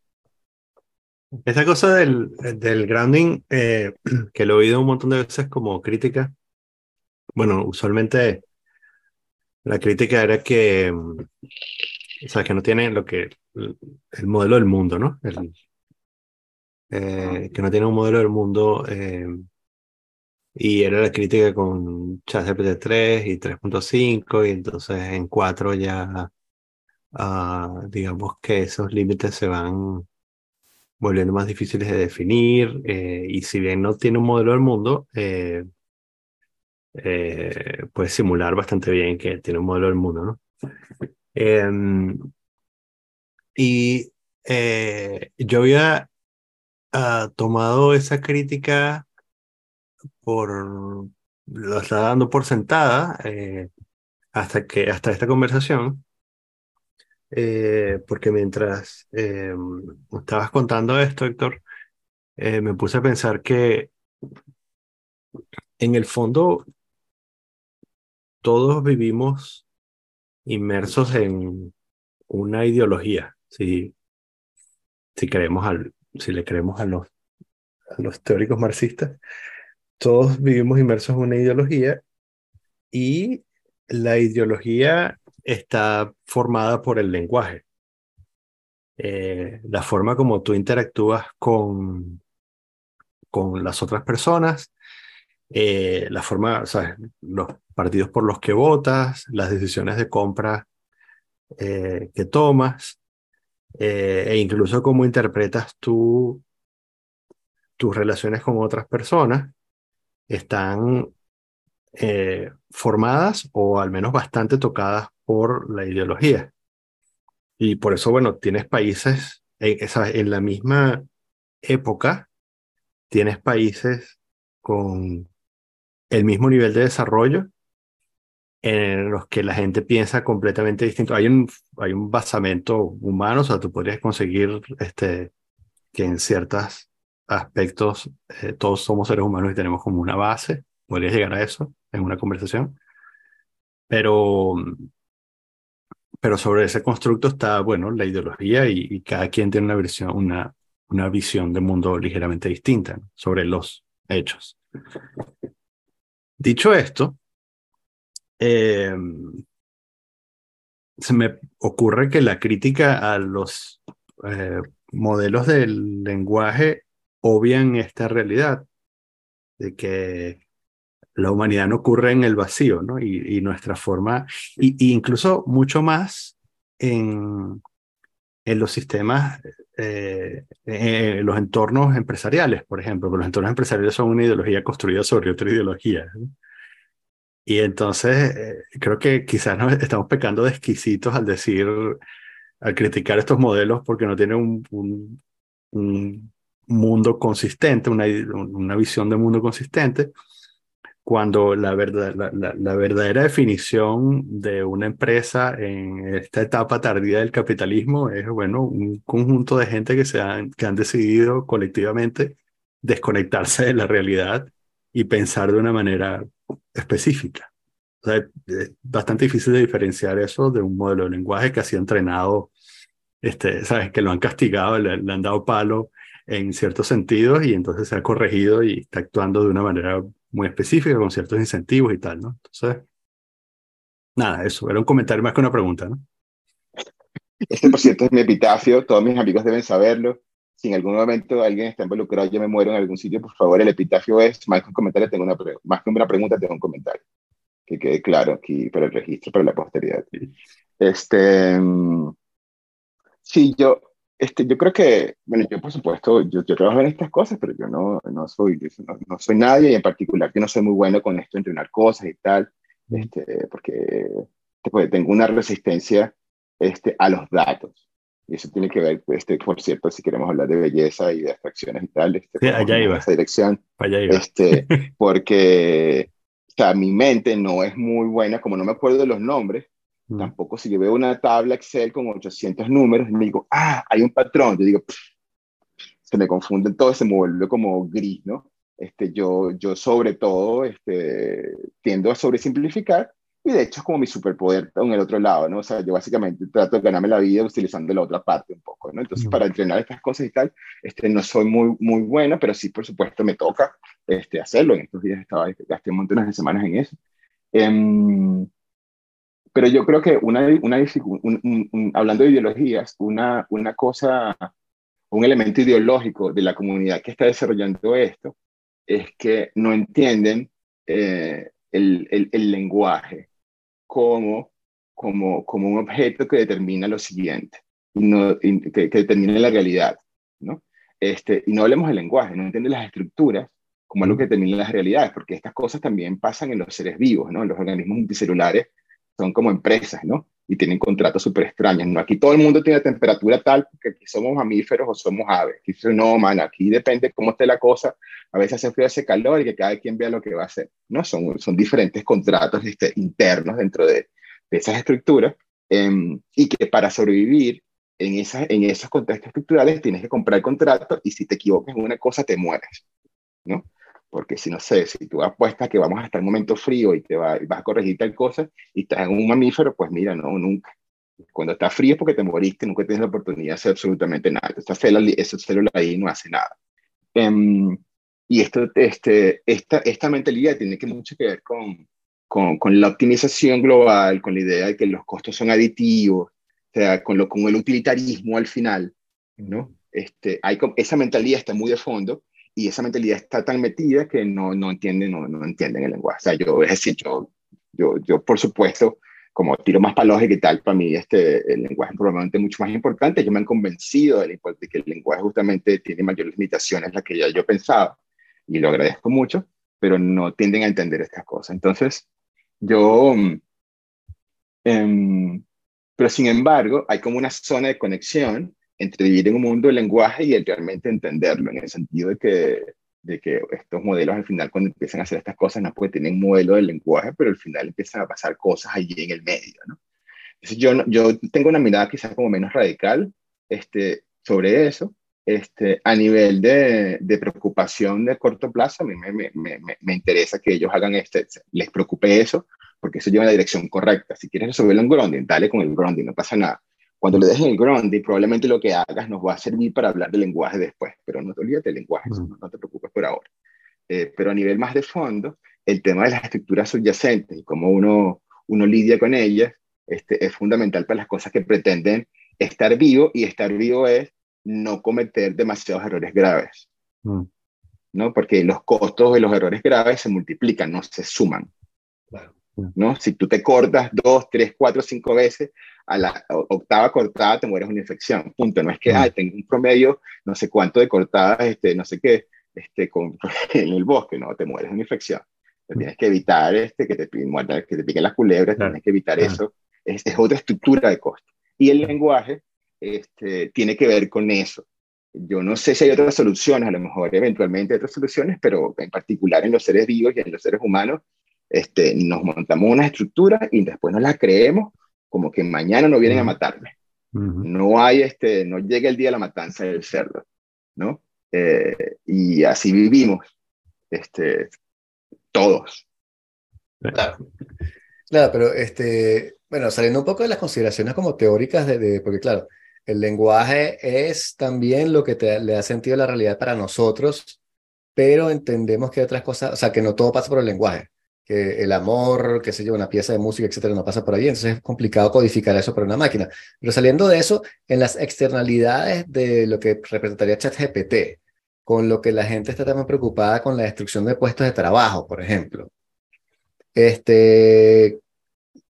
Esa cosa del, del grounding, eh, que lo he oído un montón de veces como crítica, bueno, usualmente la crítica era que o sea, que no tiene lo que el modelo del mundo, ¿no? Eh, que no tiene un modelo del mundo. Eh, y era la crítica con ChatGPT 3 y 3.5, y entonces en 4 ya, uh, digamos que esos límites se van volviendo más difíciles de definir, eh, y si bien no tiene un modelo del mundo, eh, puede simular bastante bien que tiene un modelo del mundo, ¿no? Em, y eh, yo había ha tomado esa crítica por, lo está dando por sentada eh, hasta que, hasta esta conversación, eh, porque mientras eh, estabas contando esto, Héctor, me puse a pensar que en el fondo todos vivimos inmersos en una ideología, si, si, creemos al, si le creemos a los, a los teóricos marxistas, todos vivimos inmersos en una ideología y la ideología está formada por el lenguaje. Eh, la forma como tú interactúas con, con las otras personas, eh, la forma, o los partidos por los que votas, las decisiones de compra eh, que tomas, eh, e incluso cómo interpretas tú tus relaciones con otras personas, están formadas o al menos bastante tocadas por la ideología. Y por eso, bueno, tienes países, en la misma época, tienes países con el mismo nivel de desarrollo en los que la gente piensa completamente distinto. Hay un, hay un basamento humano, o sea, tú podrías conseguir este, que en ciertos aspectos eh, todos somos seres humanos y tenemos como una base, podrías llegar a eso en una conversación, pero, pero sobre ese constructo está, bueno, la ideología y, cada quien tiene una visión, una, una visión de mundo ligeramente distinta sobre los hechos. Dicho esto, eh, se me ocurre que la crítica a los eh, modelos del lenguaje obvian esta realidad de que la humanidad no ocurre en el vacío, ¿no? Y, nuestra forma, y, incluso mucho más en, en los sistemas, eh, en los entornos empresariales, por ejemplo, porque los entornos empresariales son una ideología construida sobre otra ideología. Y entonces eh, creo que quizás nos estamos pecando de exquisitos al decir, al criticar estos modelos porque no tienen un, un, mundo consistente, una, una visión de mundo consistente cuando la, verdad, la, verdadera definición de una empresa en esta etapa tardía del capitalismo es, bueno, un conjunto de gente que, se han, que han decidido colectivamente desconectarse de la realidad y pensar de una manera específica. O es bastante difícil de diferenciar eso de un modelo de lenguaje que ha sido entrenado, este, ¿sabes? Que lo han castigado, le, le han dado palo en ciertos sentidos y entonces se ha corregido y está actuando de una manera muy específica, con ciertos incentivos y tal, ¿no? Entonces, nada, eso, era un comentario más que una pregunta, ¿no? Este, por cierto, es mi epitafio, todos mis amigos deben saberlo. Si en algún momento alguien está involucrado, yo me muero en algún sitio, por favor, el epitafio es, más que un comentario, tengo una, más que una pregunta, tengo un comentario. Que quede claro aquí para el registro, para la posteridad. Este, mm, sí, yo, este, yo creo que, bueno, yo por supuesto, yo, yo trabajo en estas cosas, pero yo no, no, soy, no, soy nadie y en particular yo no soy muy bueno con esto, entrenar cosas y tal, este, porque tengo una resistencia este, a los datos. Y eso tiene que ver, este, por cierto, si queremos hablar de belleza y de abstracciones y tal, este, sí, allá iba. esa dirección, allá iba. Este, porque o sea, mi mente no es muy buena, como no me acuerdo de los nombres, Mm. Tampoco si yo veo una tabla Excel con 800 números y me digo, ah, hay un patrón, yo digo, se me confunden todo, se me vuelve como gris, ¿no? Este, yo, yo sobre todo este, tiendo a sobresimplificar y de hecho es como mi superpoder en el otro lado, ¿no? O sea, yo básicamente trato de ganarme la vida utilizando la otra parte un poco, ¿no? Entonces, mm. para entrenar estas cosas y tal, este, no soy muy, muy buena, pero sí, por supuesto, me toca este, hacerlo. En estos días estaba, gasté montón de semanas en eso. Eh, pero yo creo que una, una hablando de ideologías, una, una cosa, un elemento ideológico de la comunidad que está desarrollando esto es que no entienden eh, el, el, el, lenguaje como, como, como un objeto que determina lo siguiente, y no, que, que, determina la realidad. ¿no? Este, y no hablemos del lenguaje, no entienden las estructuras como algo que determina las realidades, porque estas cosas también pasan en los seres vivos, ¿no? en los organismos multicelulares son como empresas, ¿no? y tienen contratos súper extraños. ¿no? Aquí todo el mundo tiene temperatura tal porque aquí somos mamíferos o somos aves. Aquí no, man, aquí depende cómo esté la cosa. A veces hace frío, hace calor y que cada quien vea lo que va a hacer. ¿no? Son, son diferentes contratos este, internos dentro de, de esas estructuras em, y que para sobrevivir en, esas, en esos contextos estructurales tienes que comprar el contrato y si te equivocas en una cosa te mueres. ¿no? Porque si no sé, si tú apuestas que vamos a estar en un momento frío y te va, vas a corregir tal cosa y estás en un mamífero, pues mira, no, nunca. Cuando está frío es porque te moriste, nunca tienes la oportunidad de hacer absolutamente nada. Esta célula, esa célula ahí no hace nada. Um, y esto, este, esta, esta mentalidad tiene que mucho que ver con, con, con, la optimización global, con la idea de que los costos son aditivos, o sea, con, lo, con el utilitarismo al final, ¿no? Este, hay, esa mentalidad está muy de fondo y esa mentalidad está tan metida que no, no entienden no, no entienden el lenguaje. O sea, yo, es decir, yo, yo, yo por supuesto, como tiro más para lógica y tal, para mí este, el lenguaje es probablemente mucho más importante. Yo me han convencido de, de que el lenguaje justamente tiene mayores limitaciones las que ya yo pensaba, y lo agradezco mucho, pero no tienden a entender estas cosas. Entonces, yo, eh, pero sin embargo, hay como una zona de conexión entre vivir en un mundo del lenguaje y el realmente entenderlo, en el sentido de que, de que estos modelos al final cuando empiezan a hacer estas cosas no porque tienen modelo del lenguaje, pero al final empiezan a pasar cosas allí en el medio, ¿no? Entonces yo, yo tengo una mirada quizás como menos radical este, sobre eso, este, a nivel de, de, preocupación de corto plazo, a mí me, me, me, me, interesa que ellos hagan este, les preocupe eso, porque eso lleva en la dirección correcta. Si quieres resolverlo en grounding, dale con el grounding, no pasa nada. Cuando le dejen el grounding, probablemente lo que hagas nos va a servir para hablar de lenguaje después, pero no te olvides del lenguaje, no, no, te preocupes por ahora. Eh, pero a nivel más de fondo, el tema de las estructuras subyacentes y cómo uno, uno lidia con ellas este, es fundamental para las cosas que pretenden estar vivo, y estar vivo es no cometer demasiados errores graves. Mm. ¿no? Porque los costos de los errores graves se multiplican, no se suman. Claro. ¿No? Si tú te cortas dos, tres, cuatro, cinco veces, a la octava cortada te mueres una infección, punto. No es que, mm. tengo un promedio, no sé cuánto de cortadas, este, no sé qué, este, con, en el bosque, no, te mueres una infección. Mm. Tienes que evitar este, que, te, que te piquen las culebras, tienes que evitar eso. Es, es, otra estructura de costo. Y el lenguaje este, tiene que ver con eso. Yo no sé si hay otras soluciones, a lo mejor eventualmente hay otras soluciones, pero en particular en los seres vivos y en los seres humanos, este, nos montamos una estructura y después nos la creemos como que mañana no vienen a matarme. No hay, este, no llega el día de la matanza del cerdo, ¿no? Eh, y así vivimos, este, todos. Claro. Claro, pero este, bueno, saliendo un poco de las consideraciones como teóricas de, de porque claro, el lenguaje es también lo que te, le da sentido a la realidad para nosotros, pero entendemos que hay otras cosas, o sea, que no todo pasa por el lenguaje que el amor, qué sé yo, una pieza de música, etcétera, no pasa por ahí. Entonces es complicado codificar eso para una máquina. Pero saliendo de eso, en las externalidades de lo que representaría ChatGPT, con lo que la gente está también preocupada con la destrucción de puestos de trabajo, por ejemplo. Este,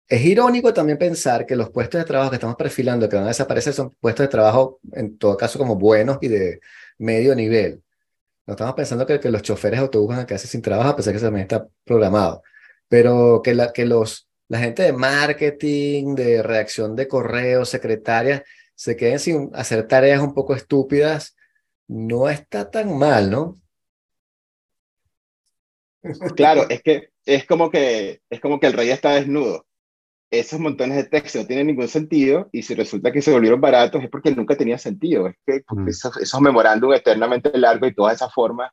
es irónico también pensar que los puestos de trabajo que estamos perfilando, que van a desaparecer, son puestos de trabajo, en todo caso, como buenos y de medio nivel. No estamos pensando que, que los choferes de autobús van a quedarse sin trabajo, a pesar que eso también está programado. Pero que, la, que los, la gente de marketing, de redacción de correos, secretarias, se queden sin hacer tareas un poco estúpidas, no está tan mal, ¿no? Claro, es que es como que es como que el rey está desnudo esos montones de texto no tienen ningún sentido y si resulta que se volvieron baratos es porque nunca tenía sentido. Es que mm. esos, esos memorándum eternamente largos y todas esas formas,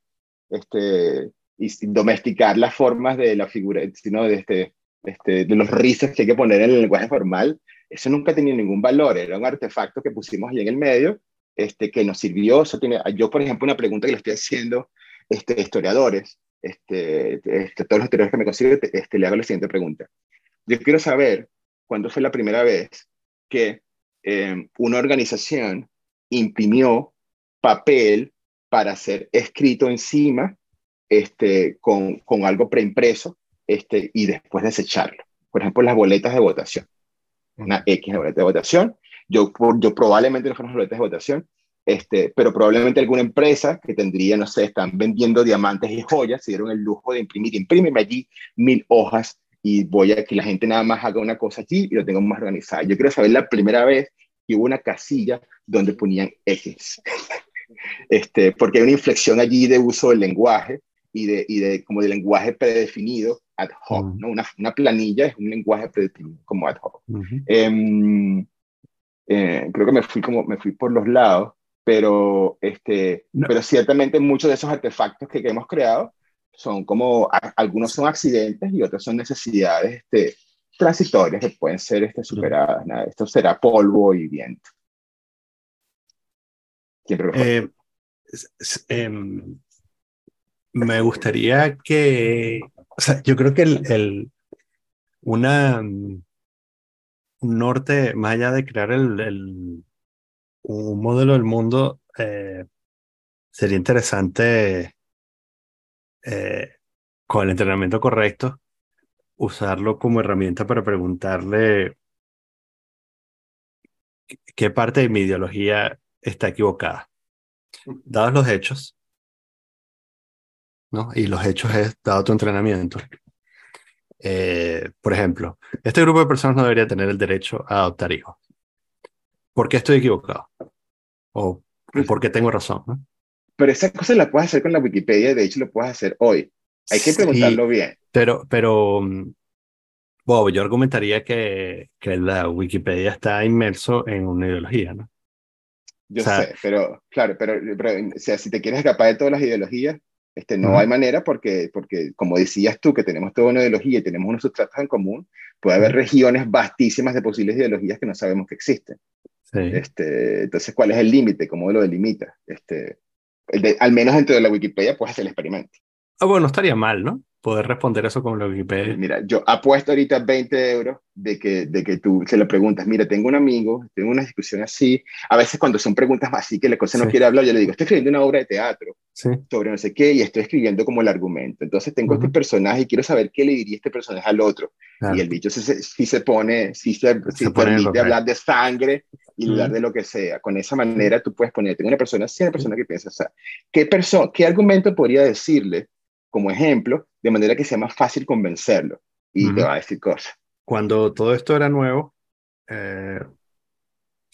este, y domesticar las formas de la figura, sino de, este, este, de los risas que hay que poner en el lenguaje formal, eso nunca tenía ningún valor, era un artefacto que pusimos ahí en el medio, este, que nos sirvió. Eso tiene, yo, por ejemplo, una pregunta que le estoy haciendo este, historiadores, este, este, todos los historiadores que me consiguen, este, le hago la siguiente pregunta. Yo quiero saber cuándo fue la primera vez que eh, una organización imprimió papel para ser escrito encima este, con, con algo preimpreso este, y después desecharlo. Por ejemplo, las boletas de votación. Una X de boleta de votación. Yo, yo probablemente no fueron las boletas de votación, este, pero probablemente alguna empresa que tendría, no sé, están vendiendo diamantes y joyas, se dieron el lujo de imprimir, imprímeme allí mil hojas y voy a que la gente nada más haga una cosa allí y lo tengo más organizado. Yo quiero saber la primera vez que hubo una casilla donde ponían X. este, porque hay una inflexión allí de uso del lenguaje y de, y de como de lenguaje predefinido ad hoc, ¿no? Una, una, planilla es un lenguaje predefinido como ad hoc. Eh, creo que me fui como me fui por los lados, pero este, pero ciertamente muchos de esos artefactos que, que hemos creado son como, algunos son accidentes y otros son necesidades este, transitorias que pueden ser este, superadas. Esto será polvo y viento. Eh, em, me gustaría que, o sea, yo creo que el, el una, un norte, más allá de crear el, el un modelo del mundo, eh, sería interesante eh, con el entrenamiento correcto, usarlo como herramienta para preguntarle qué parte de mi ideología está equivocada. Dados los hechos, ¿no? Y los hechos es dado tu entrenamiento. Eh, por ejemplo, este grupo de personas no debería tener el derecho a adoptar hijos. ¿Por qué estoy equivocado? ¿O pues por qué tengo razón? ¿no? Pero esa cosa la puedes hacer con la Wikipedia, de hecho lo puedes hacer hoy. Hay que preguntarlo bien. Pero, pero, Bob, yo argumentaría que, que la Wikipedia está inmerso en una ideología, ¿no? Yo sé, pero claro, pero, o sea, si te quieres escapar de todas las ideologías, este, no hay manera porque, porque, como decías tú, que tenemos toda una ideología y tenemos unos sustratos en común, puede haber regiones vastísimas de posibles ideologías que no sabemos que existen. Sí. Este, entonces, ¿cuál es el límite? ¿Cómo lo delimita? Este, al menos dentro de la Wikipedia puedes hacer el experimento. Ah, bueno, estaría mal, ¿no? Poder responder eso con la Wikipedia. Mira, yo apuesto ahorita 20 euros de que, de que tú se lo preguntas, mira, tengo un amigo, tengo una discusión así. A veces cuando son preguntas así que la cosa no quiere hablar, yo le digo, estoy escribiendo una obra de teatro sobre no sé qué y estoy escribiendo como el argumento. Entonces tengo este personaje y quiero saber qué le diría este personaje al otro. Y el bicho sí se, se pone, sí se, se, permite hablar de sangre y hablar de lo que sea. Con esa manera tú puedes poner, tengo una persona así, una persona que piensa, o sea, ¿qué, ¿qué argumento podría decirle como ejemplo de manera que sea más fácil convencerlo? Y te va a decir cosas. Cuando todo esto era nuevo, eh,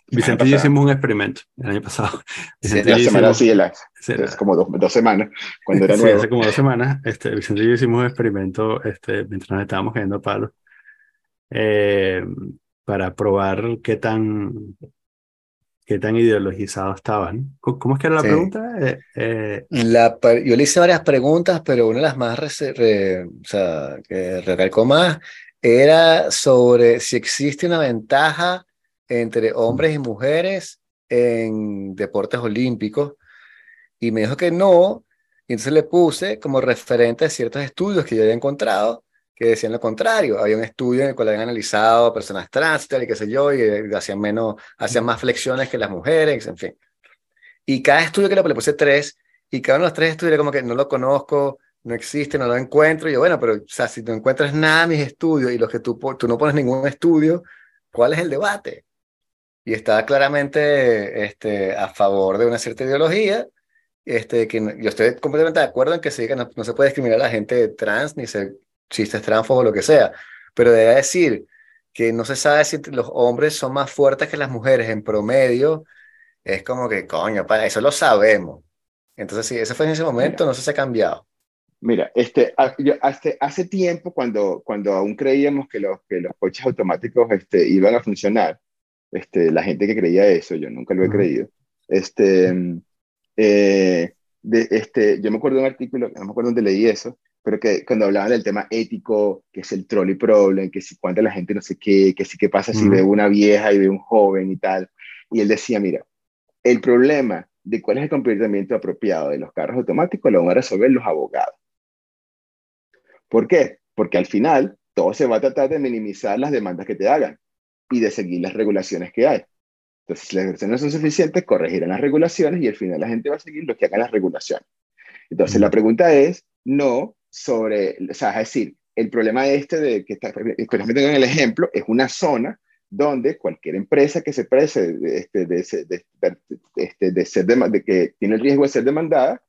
Vicente y yo hicimos un experimento el año pasado. Vicente la semana sí, es como dos, dos, semanas, cuando era nuevo. hace como dos semanas, este, Vicente y yo hicimos un experimento este, mientras nos estábamos cayendo a palos eh, para probar qué tan qué tan ideologizados estaban. ¿Cómo es que era la pregunta? Eh, eh, la, yo le hice varias preguntas, pero una de las más o sea, que recalcó más era sobre si existe una ventaja entre hombres y mujeres en deportes olímpicos. Y me dijo que no, y entonces le puse como referente a ciertos estudios que yo había encontrado que decían lo contrario. Había un estudio en el cual habían analizado personas trans y qué sé yo, y eh, hacían, menos, hacían más flexiones que las mujeres, en fin. Y cada estudio que le, puse tres, y cada uno de los tres estudios era como que no lo conozco, no existe, no lo encuentro. Y yo, bueno, pero o sea, si no encuentras nada en mis estudios y los que tú, tú no pones ningún estudio, ¿cuál es el debate? Y está claramente este, a favor de una cierta ideología, este, que yo estoy completamente de acuerdo en que sí, que no, no se puede discriminar a la gente trans ni se chistes transfobos o lo que sea, pero debe decir que no se sabe si los hombres son más fuertes que las mujeres. En promedio, es como que, coño, para eso lo sabemos. Entonces, sí, ese fue en ese momento, no sé si ha cambiado. Mira, este, hace, hace tiempo, cuando, cuando aún creíamos que los, que los coches automáticos este, iban a funcionar, este, la gente que creía eso, yo nunca lo he creído, este, eh, de, este, yo me acuerdo de un artículo, no me acuerdo dónde leí eso, pero que cuando hablaban del tema ético, que es el trolley problem, que si cuánta la gente no sé qué, que si qué pasa si ve una vieja y ve un joven y tal. Y él decía, mira, el problema de cuál es el comportamiento apropiado de los carros automáticos lo van a resolver los abogados. ¿Por qué? Porque al final todo se va a tratar de minimizar las demandas que te hagan y de seguir las regulaciones que hay. Entonces, si las regulaciones no son suficientes, corregirán las regulaciones y al final la gente va a seguir lo que hagan las regulaciones. Entonces, la pregunta es, no sobre, o sea, es decir, el problema este de que está, en el ejemplo, es una zona donde cualquier empresa que se prese de, este, de, este, de, ser de, que tiene el riesgo de ser demandada,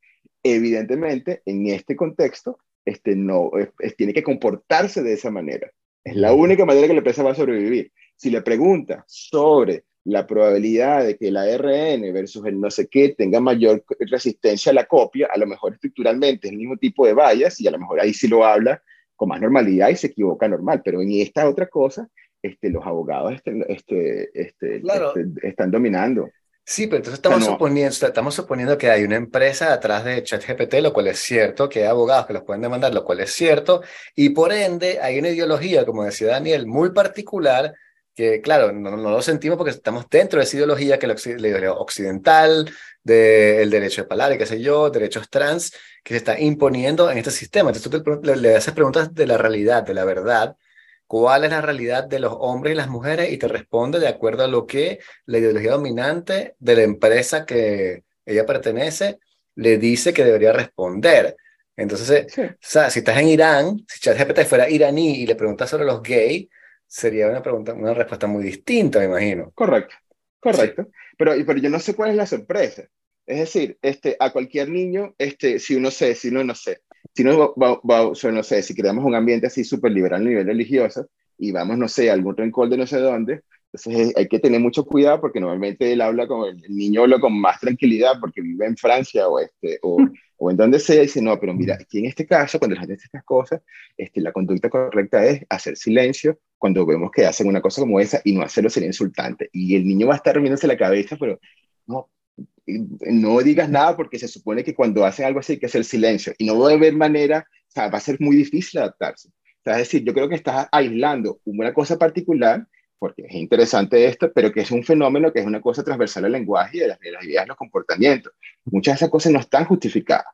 evidentemente en este contexto este, no, tiene que comportarse de esa manera. Es la única manera que la empresa va a sobrevivir. Si le pregunta sobre la probabilidad de que el ARN versus el no sé qué tenga mayor resistencia a la copia, a lo mejor estructuralmente es el mismo tipo de vallas y a lo mejor ahí sí lo habla con más normalidad y se equivoca normal, pero en esta otra cosa, este, los abogados este, este, este, este están dominando. Sí, pero entonces estamos, suponiendo, estamos suponiendo que hay una empresa atrás de ChatGPT, lo cual es cierto, que hay abogados que los pueden demandar, lo cual es cierto, y por ende hay una ideología, como decía Daniel, muy particular que claro, no, lo sentimos porque estamos dentro de esa ideología que la ideología occidental, del derecho de palabra, qué sé yo, derechos trans, que se está imponiendo en este sistema. Entonces tú le, haces preguntas de la realidad, de la verdad, cuál es la realidad de los hombres y las mujeres y te responde de acuerdo a lo que la ideología dominante de la empresa que ella pertenece le dice que debería responder. Entonces, o sea, si estás en Irán, si ChatGPT fuera iraní y le preguntas sobre los gays, sería una pregunta, una respuesta muy distinta, me imagino. Correcto, correcto. Pero, pero yo no sé cuál es la sorpresa. Es decir, este, a cualquier niño, este, si uno sé, si uno no sé, si uno va, va, no sé, si creamos un ambiente así súper liberal a nivel religioso y vamos, no sé, a algún rincón de no sé dónde, entonces hay que tener mucho cuidado porque normalmente él habla con el, niño habla con más tranquilidad porque vive en Francia o, este, o, o en donde sea y dice, no, pero mira, aquí en este caso, cuando la gente hace estas cosas, este, la conducta correcta es hacer silencio cuando vemos que hacen una cosa como esa y no hacerlo sería insultante. Y el niño va a estar riéndose la cabeza, pero no, no digas nada porque se supone que cuando hacen algo así hay que hacer silencio y no va a haber manera, o sea, va a ser muy difícil adaptarse. O sea, es decir, yo creo que estás aislando una cosa particular porque es interesante esto, pero que es un fenómeno que es una cosa transversal al lenguaje y de las, ideas de los comportamientos. Muchas de esas cosas no están justificadas.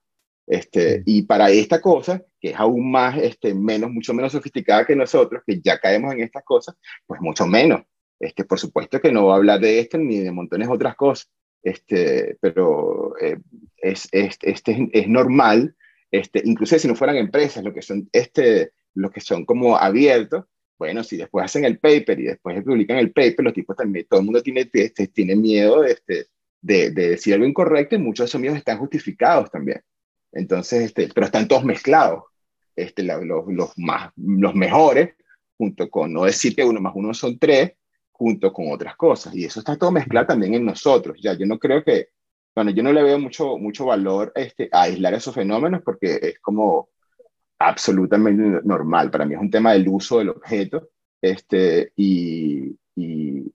Este, y para esta cosa, que es aún más, este, menos, mucho menos sofisticada que nosotros, que ya caemos en estas cosas, pues mucho menos. Este, por supuesto que no va a hablar de esto ni de montones de otras cosas, este, pero eh, es, es, este, es normal, este, incluso si no fueran empresas, lo que son, este, lo que son como abiertos, bueno, si después hacen el paper y después publican el paper, los tipos también, todo el mundo tiene, este, tiene miedo de, este, de, de, decir algo incorrecto y muchos de esos miedos están justificados también. Entonces, este, pero están todos mezclados. Este, los, los, más, los mejores, junto con no decir que uno más uno son tres, junto con otras cosas. Y eso está todo mezclado también en nosotros. Ya, yo no creo que, bueno, yo no le veo mucho, mucho valor este, a aislar esos fenómenos porque es como, absolutamente normal. Para mí es un tema del uso del objeto este, y, y,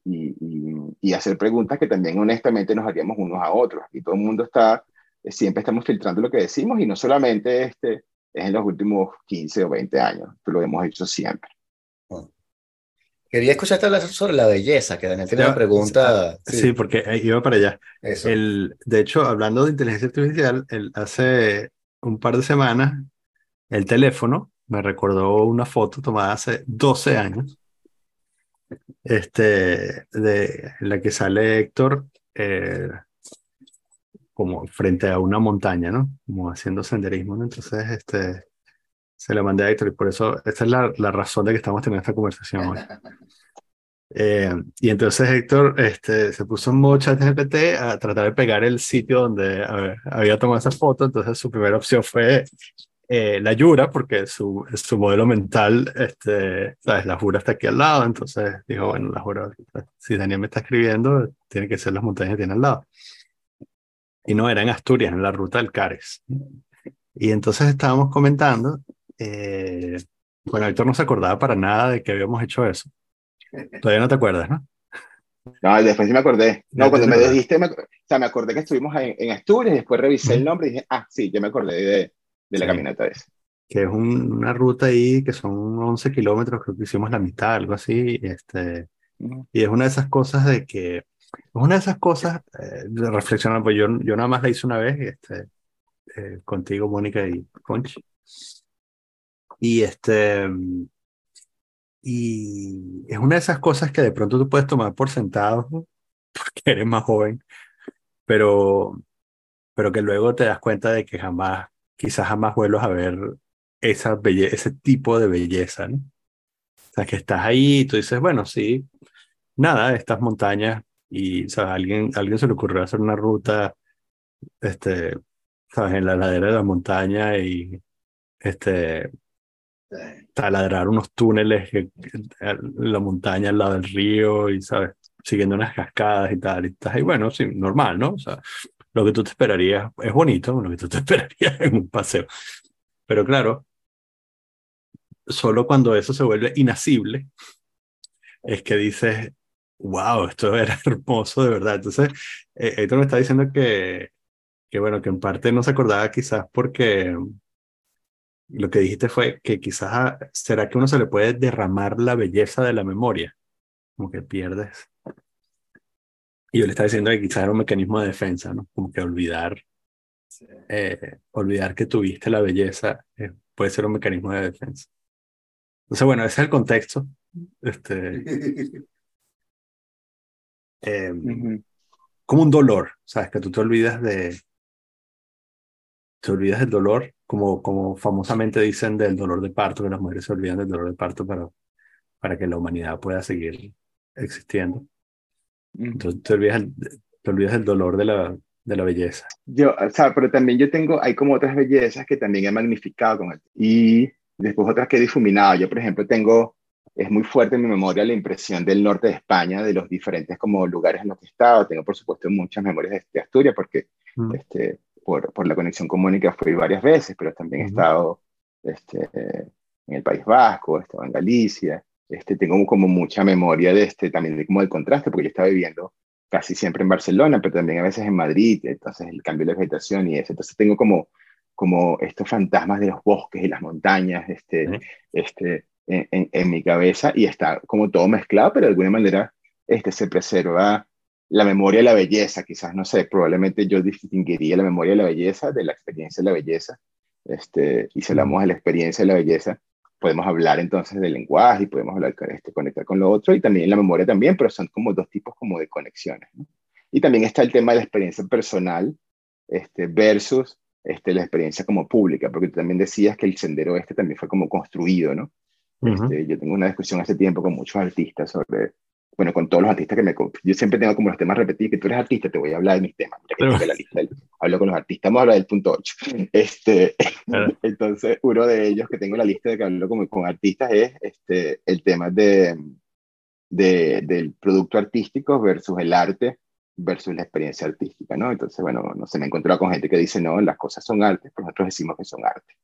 y, hacer preguntas que también honestamente nos haríamos unos a otros. Y todo el mundo está, siempre estamos filtrando lo que decimos y no solamente este, es en los últimos 15 o 20 años, lo hemos hecho siempre. Quería escucharte hablar sobre la belleza, que Daniel tiene una pregunta. Sí, porque iba para allá. El, de hecho, hablando de inteligencia artificial, el, hace un par de semanas el teléfono me recordó una foto tomada hace 12 años, este, de la que sale Héctor eh, como frente a una montaña, ¿no? Como haciendo senderismo, ¿no? Entonces, este, se la mandé a Héctor y por eso, esta es la, la razón de que estamos teniendo esta conversación hoy. Eh, y entonces Héctor este, se puso en modo chat GPT a tratar de pegar el sitio donde había tomado esa foto. Entonces su primera opción fue eh, la Yura, porque su, su modelo mental, este, ¿sabes? La Jura está aquí al lado, entonces dijo, bueno, la Jura, si Daniel me está escribiendo, tiene que ser las montañas que tiene al lado. Y no, era en Asturias, en la ruta del Cares. Y entonces estábamos comentando, eh, bueno, Héctor no se acordaba para nada de que habíamos hecho eso. Todavía no te acuerdas, ¿no? No, después sí me acordé. No, cuando me dijiste, o sea, me acordé que estuvimos en, en Asturias, después revisé el nombre y dije, ah, sí, yo me acordé de, de la caminata esa. Que es una ruta ahí que son 11 kilómetros, creo que hicimos la mitad, algo así. Este, Y es una de esas cosas de que, es una de esas cosas, eh, de reflexionar, pues yo, yo nada más la hice una vez, este, eh, contigo, Mónica y Conch. Y este, y es una de esas cosas que de pronto tú puedes tomar por sentado porque eres más joven, pero, pero que luego te das cuenta de que jamás quizás jamás vuelvas a ver esa ese tipo de belleza, ¿no? O sea, que estás ahí y tú dices, bueno, sí, nada, estas montañas y, o sea, alguien, alguien se le ocurrió hacer una ruta, este, ¿sabes? En la ladera de la montaña y, este, taladrar unos túneles en la montaña al lado del río y, ¿sabes? Siguiendo unas cascadas y tal. Y, estás ahí, bueno, sí, normal, ¿no? O sea, lo que tú te esperarías es bonito, lo que tú te esperarías en un paseo. Pero claro, solo cuando eso se vuelve inasible es que dices, wow, esto era hermoso de verdad. Entonces, eh, esto me está diciendo que, que, bueno, que en parte no se acordaba quizás porque lo que dijiste fue que quizás será que uno se le puede derramar la belleza de la memoria, como que pierdes. Y yo le estaba diciendo que quizás era un mecanismo de defensa, ¿no? Como que olvidar, eh, olvidar que tuviste la belleza eh, puede ser un mecanismo de defensa. Entonces, bueno, ese es el contexto. Este, em, Como un dolor, ¿sabes? Que tú te olvidas de... Te olvidas del dolor, como, como famosamente dicen del dolor de parto, que las mujeres se olvidan del dolor de parto para, para que la humanidad pueda seguir existiendo. Entonces te olvidas, te olvidas del dolor de la, de la belleza. Yo, o sea, pero también yo tengo, hay como otras bellezas que también he magnificado con él. Y después otras que he difuminado. Yo, por ejemplo, tengo, es muy fuerte en mi memoria la impresión del norte de España, de los diferentes como lugares en los que he estado. Tengo, por supuesto, muchas memorias de, Asturias, porque mm. este, por, por, la conexión comunica fui varias veces, pero también he estado este, en el País Vasco, he estado en Galicia. Este, tengo como mucha memoria de este, también de como el contraste, porque yo estaba viviendo casi siempre en Barcelona, pero también a veces en Madrid, entonces el cambio de la vegetación y eso. Entonces tengo como como estos fantasmas de los bosques y las montañas este, este, en, en, mi cabeza y está como todo mezclado, pero de alguna manera este, se preserva la memoria de la belleza, quizás, no sé, probablemente yo distinguiría la memoria de la belleza de la experiencia de la belleza, este, y si hablamos de la experiencia de la belleza, podemos hablar entonces del lenguaje y podemos hablar, este, conectar con lo otro y también la memoria también, pero son como dos tipos como de conexiones. Y también está el tema de la experiencia personal este, versus este, la experiencia como pública, porque tú también decías que el sendero este también fue como construido, ¿no? este, yo tengo una discusión hace tiempo con muchos artistas sobre, bueno, con todos los artistas que me... Yo siempre tengo como los temas repetidos, que tú eres artista, te voy a hablar de mis temas. La lista hablo con los artistas, vamos a hablar del punto 8. Este, entonces, uno de ellos que tengo la lista de que hablo como, con artistas es este, el tema de, de, del producto artístico versus el arte versus la experiencia artística, ¿no? Entonces, bueno, no se me encontrado con gente que dice, no, las cosas son arte, pero nosotros decimos que son arte.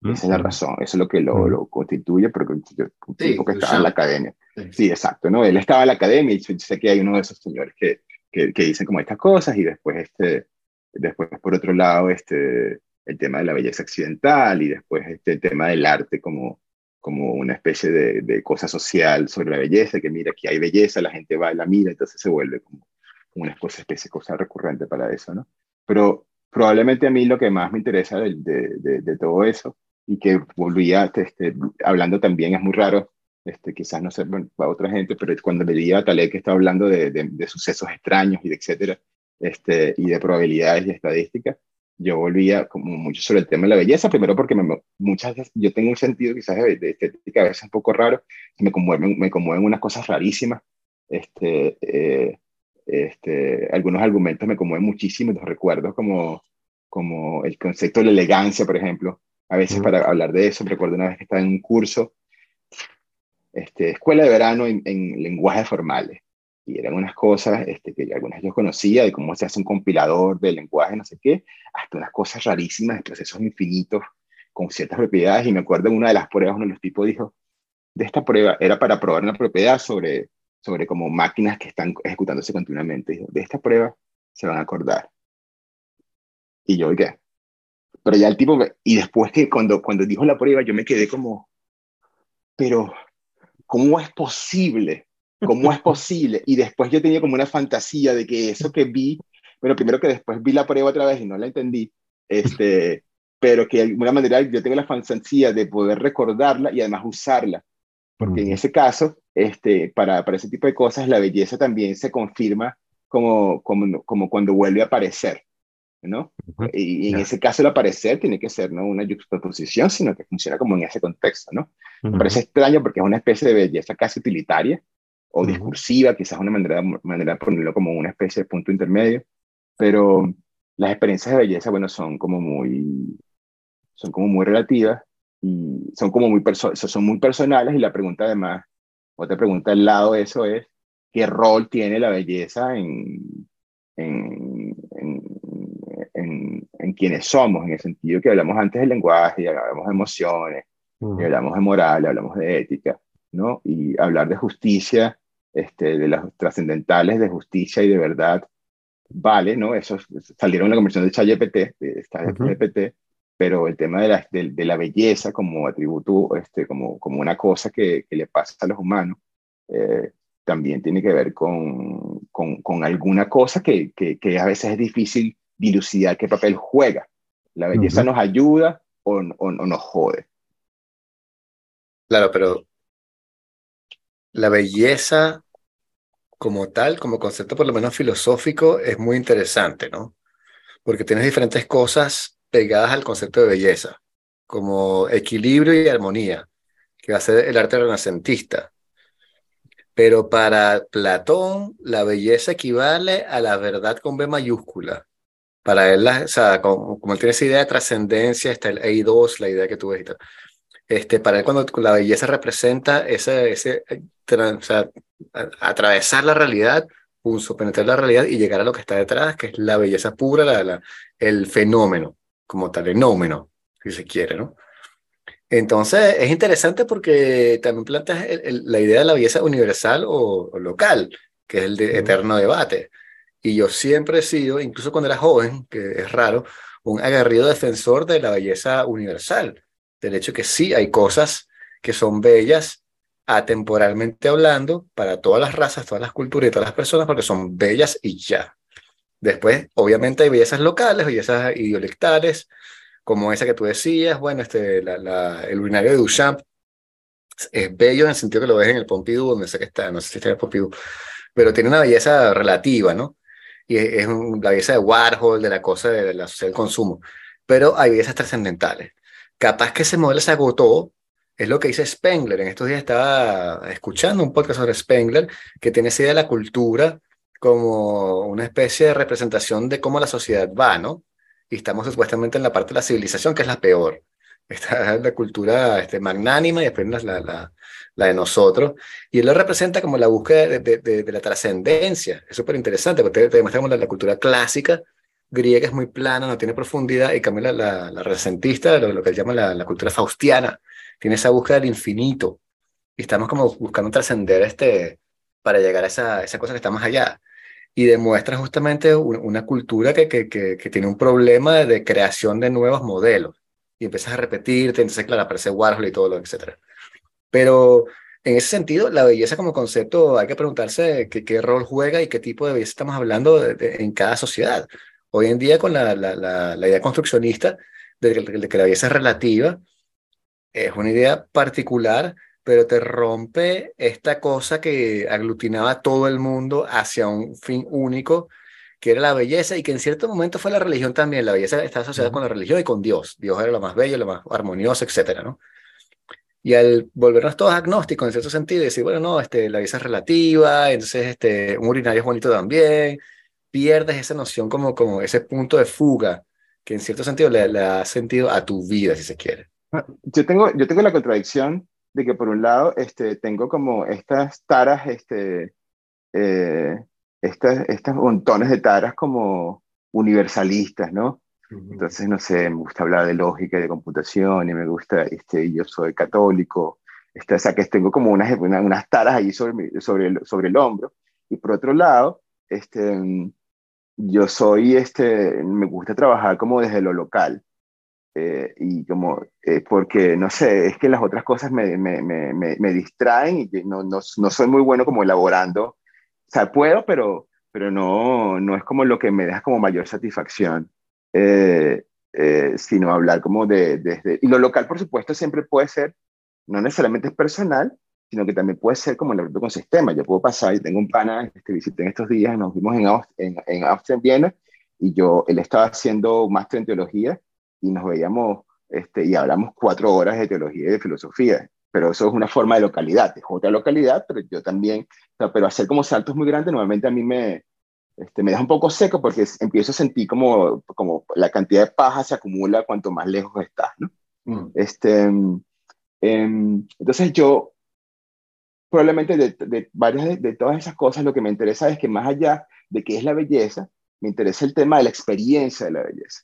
Esa es la razón, eso es lo que lo, lo constituye, porque un tipo que estaba en la academia. Sí. exacto, ¿no? Él estaba en la academia y sé que hay uno de esos señores que, que, que, dicen como estas cosas y después, este, después por otro lado, este, el tema de la belleza accidental y después este, el tema del arte como, como una especie de, de cosa social sobre la belleza, que mira, aquí hay belleza, la gente va y la mira, entonces se vuelve como una especie de cosa recurrente para eso, ¿no? Pero probablemente a mí lo que más me interesa de, de, de, todo eso, y que volvía este, hablando también, es muy raro, este, quizás no sé para otra gente, pero cuando leía a Taleb que estaba hablando de, de, sucesos extraños y de etcétera, este, y de probabilidades y estadísticas, yo volvía como mucho sobre el tema de la belleza, primero porque me, muchas veces yo tengo un sentido quizás de, estética a veces un poco raro, me conmueven, me conmueven unas cosas rarísimas, este, eh, este, algunos argumentos me conmueven muchísimo, los recuerdo como, como el concepto de la elegancia, por ejemplo. A veces para hablar de eso, recuerdo una vez que estaba en un curso, este, escuela de verano en, lenguajes formales. Y eran unas cosas este, que algunas yo conocía, de cómo se hace un compilador de lenguaje, no sé qué, hasta unas cosas rarísimas de procesos infinitos con ciertas propiedades. Y me acuerdo en una de las pruebas, uno de los tipos dijo, de esta prueba era para probar una propiedad sobre sobre como máquinas que están ejecutándose continuamente. de esta prueba se van a acordar. Y yo, ¿qué? Pero ya el tipo, y después que cuando, cuando dijo la prueba, yo me quedé como, pero, ¿cómo es posible? ¿Cómo es posible? Y después yo tenía como una fantasía de que eso que vi, bueno, primero que después vi la prueba otra vez y no la entendí, este, pero que de alguna manera yo tengo la fantasía de poder recordarla y además usarla porque en ese caso, este, para, para ese tipo de cosas, la belleza también se confirma como, como, como cuando vuelve a aparecer, ¿no? Y, en ese caso el aparecer tiene que ser no una juxtaposición, sino que funciona como en ese contexto, ¿no? Me parece extraño porque es una especie de belleza casi utilitaria o discursiva, quizás una manera, manera de ponerlo como una especie de punto intermedio, pero las experiencias de belleza, bueno, son como muy, son como muy relativas y son como muy, son muy personales y la pregunta además, otra pregunta al lado de eso es, ¿qué rol tiene la belleza en, en, en, quienes somos? En el sentido que hablamos antes del lenguaje, y hablamos de emociones, y hablamos de moral, hablamos de ética, ¿no? Y hablar de justicia, este, de las trascendentales de justicia y de verdad, vale, ¿no? Eso salieron en la conversión de ChatGPT, de esta GPT, pero el tema de la, de, la, belleza como atributo, este, como, como una cosa que, que le pasa a los humanos, eh, también tiene que ver con, con, con alguna cosa que, que, que, a veces es difícil dilucidar qué papel juega. La belleza nos ayuda o, o, nos jode. Claro, pero la belleza como tal, como concepto por lo menos filosófico, es muy interesante, ¿no? Porque tienes diferentes cosas pegadas al concepto de belleza, como equilibrio y armonía, que va a ser el arte renacentista. Pero para Platón, la belleza equivale a la verdad con B mayúscula. Para él, o sea, como, él tiene esa idea de trascendencia, está el A2, la idea que tú ves Este, para él, cuando la belleza representa ese, ese o sea, atravesar la realidad, puso, penetrar la realidad y llegar a lo que está detrás, que es la belleza pura, la, la, el fenómeno como tal, enómeno, si se quiere, ¿no? Entonces, es interesante porque también planteas la idea de la belleza universal o, local, que es el de, eterno debate. Y yo siempre he sido, incluso cuando era joven, que es raro, un agarrido defensor de la belleza universal, del hecho que sí hay cosas que son bellas atemporalmente hablando para todas las razas, todas las culturas y todas las personas, porque son bellas y ya. Después, obviamente, hay bellezas locales, bellezas idiolectales, como esa que tú decías, bueno, este, la, el urinario de Duchamp es bello en el sentido que lo ves en el Pompidou, donde sé que está, no sé si está en el Pompidou, pero tiene una belleza relativa, ¿no? Y es, la belleza de Warhol, de la cosa de la sociedad del consumo, pero hay bellezas trascendentales. Capaz que ese modelo se agotó, es lo que dice Spengler. En estos días estaba escuchando un podcast sobre Spengler, que tiene esa idea de la cultura como una especie de representación de cómo la sociedad va, ¿no? Y estamos supuestamente en la parte de la civilización, que es la peor. Está la cultura este, magnánima y después la, la, la, de nosotros. Y él lo representa como la búsqueda de, la trascendencia. Es súper interesante, porque te, demostramos la, cultura clásica griega es muy plana, no tiene profundidad, y cambia la, la, renacentista, lo, lo que llama la, cultura faustiana, tiene esa búsqueda del infinito. Y estamos como buscando trascender este, para llegar a esa, esa cosa que está más allá y demuestra justamente una cultura que, que, que, tiene un problema de creación de nuevos modelos. Y empiezas a repetirte, entonces, claro, aparece Warhol y todo lo, etcétera. Pero en ese sentido, la belleza como concepto, hay que preguntarse qué, qué rol juega y qué tipo de belleza estamos hablando en cada sociedad. Hoy en día, con la, la, la, idea construccionista de, de que la belleza es relativa, es una idea particular pero te rompe esta cosa que aglutinaba a todo el mundo hacia un fin único, que era la belleza, y que en cierto momento fue la religión también. La belleza está asociada con la religión y con Dios. Dios era lo más bello, lo más armonioso, etcétera, ¿no? Y al volvernos todos agnósticos en cierto sentido, decir, bueno, no, este, la belleza es relativa, entonces este, un urinario es bonito también, pierdes esa noción como, como ese punto de fuga que en cierto sentido le, le sentido a tu vida, si se quiere. Ah, yo tengo, yo tengo la contradicción de que por un lado este, tengo como estas taras, este, eh, estas, estas montones de taras como universalistas, ¿no? Entonces, no sé, me gusta hablar de lógica y de computación y me gusta, este, yo soy católico, este, o sea, que tengo como unas, unas taras ahí sobre, sobre, el, sobre el hombro. Y por otro lado, este, yo soy, este, me gusta trabajar como desde lo local. Eh, y como, eh, porque no sé, es que las otras cosas me, me, me, me distraen y no, no, no, soy muy bueno como elaborando. O sea, puedo, pero, pero no, no es como lo que me deja como mayor satisfacción, eh, sino hablar como de, desde... y lo local, por supuesto, siempre puede ser, no necesariamente es personal, sino que también puede ser como el propio ecosistema. Yo puedo pasar, y tengo un pana que visité en estos días, nos vimos en, en, en Austria, en Viena, y yo, él estaba haciendo máster en teología, y nos veíamos este, y hablamos cuatro horas de teología y de filosofía. Pero eso es una forma de localidad, es otra localidad, pero yo también, pero hacer como saltos muy grandes normalmente a mí me, este, me deja un poco seco porque empiezo a sentir como, como la cantidad de paja se acumula cuanto más lejos estás, ¿no? Mm. Este, em, entonces yo, probablemente de, de varias de, todas esas cosas, lo que me interesa es que más allá de qué es la belleza, me interesa el tema de la experiencia de la belleza.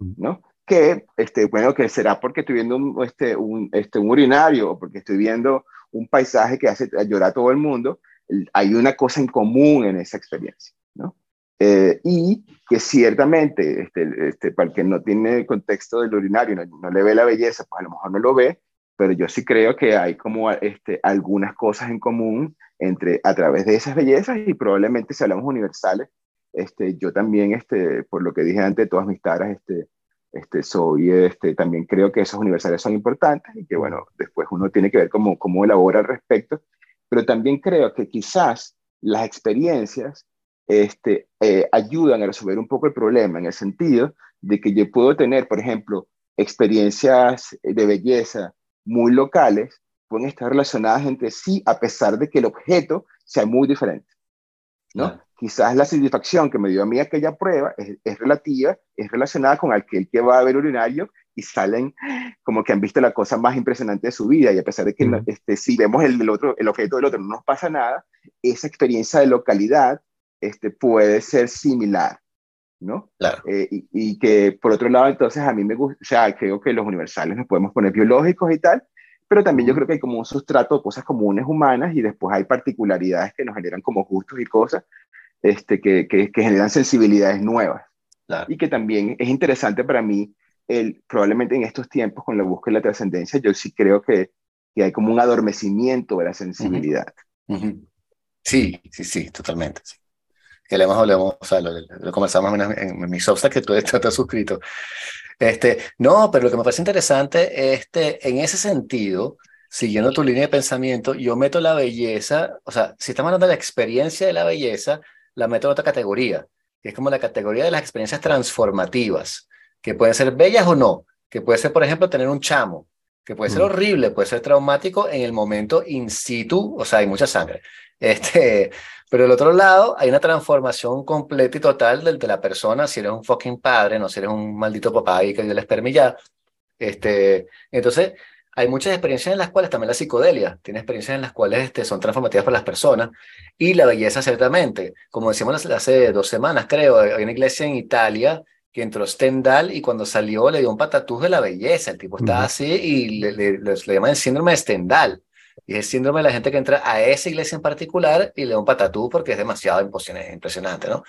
Mm. ¿No? Que, este, bueno, que será porque estoy viendo un, este, un, este, un urinario o porque estoy viendo un paisaje que hace llorar a todo el mundo, hay una cosa en común en esa experiencia, ¿no? Eh, y que ciertamente, este, este, para el que no tiene el contexto del urinario, no, no, le ve la belleza, pues a lo mejor no lo ve, pero yo sí creo que hay como este, algunas cosas en común entre, a través de esas bellezas y probablemente si hablamos universales, este, yo también, este, por lo que dije antes, todas mis taras, este, este, soy, este, también creo que esos universales son importantes y que, bueno, después uno tiene que ver cómo, cómo elabora al respecto, pero también creo que quizás las experiencias este, eh, ayudan a resolver un poco el problema en el sentido de que yo puedo tener, por ejemplo, experiencias de belleza muy locales, pueden estar relacionadas entre sí a pesar de que el objeto sea muy diferente. ¿no? Quizás la satisfacción que me dio a mí aquella prueba es, es, relativa, es relacionada con aquel que va a ver urinario y salen como que han visto la cosa más impresionante de su vida y a pesar de que este, si vemos el, del otro, el objeto del otro no nos pasa nada, esa experiencia de localidad este, puede ser similar, ¿no? Claro. Eh, y, y, que por otro lado, entonces a mí me gusta, o sea, creo que los universales nos podemos poner biológicos y tal, pero también yo creo que hay como un sustrato de cosas comunes humanas y después hay particularidades que nos generan como gustos y cosas este, que, que, que generan sensibilidades nuevas. Claro. Y que también es interesante para mí, el, probablemente en estos tiempos con la búsqueda de la trascendencia, yo sí creo que, que hay como un adormecimiento de la sensibilidad. Uh -huh. Uh -huh. Sí, sí, sí, totalmente. Sí que le hemos hablado, o sea, lo, lo conversamos en, en, en mi Substack que tú estás suscrito. Este, no, pero lo que me parece interesante, este, en ese sentido, siguiendo tu línea de pensamiento, yo meto la belleza, o sea, si estamos hablando de la experiencia de la belleza, la meto en otra categoría, que es como la categoría de las experiencias transformativas, que pueden ser bellas o no, que puede ser, por ejemplo, tener un chamo, que puede ser mm. horrible, puede ser traumático en el momento in situ, o sea, hay mucha sangre. Este, pero del otro lado, hay una transformación completa y total de, de, la persona, si eres un fucking padre, no si eres un maldito papá y que Dios les permite ya. Este, entonces, hay muchas experiencias en las cuales también la psicodelia tiene experiencias en las cuales este, son transformativas para las personas y la belleza ciertamente. Como decíamos hace dos semanas, creo, hay una iglesia en Italia que entró Stendhal y cuando salió le dio un patatús de la belleza. El tipo estaba así y le, le, le, le llaman el síndrome de Stendhal. Y es el síndrome de la gente que entra a esa iglesia en particular y le da un patatú porque es demasiado impresionante, ¿no?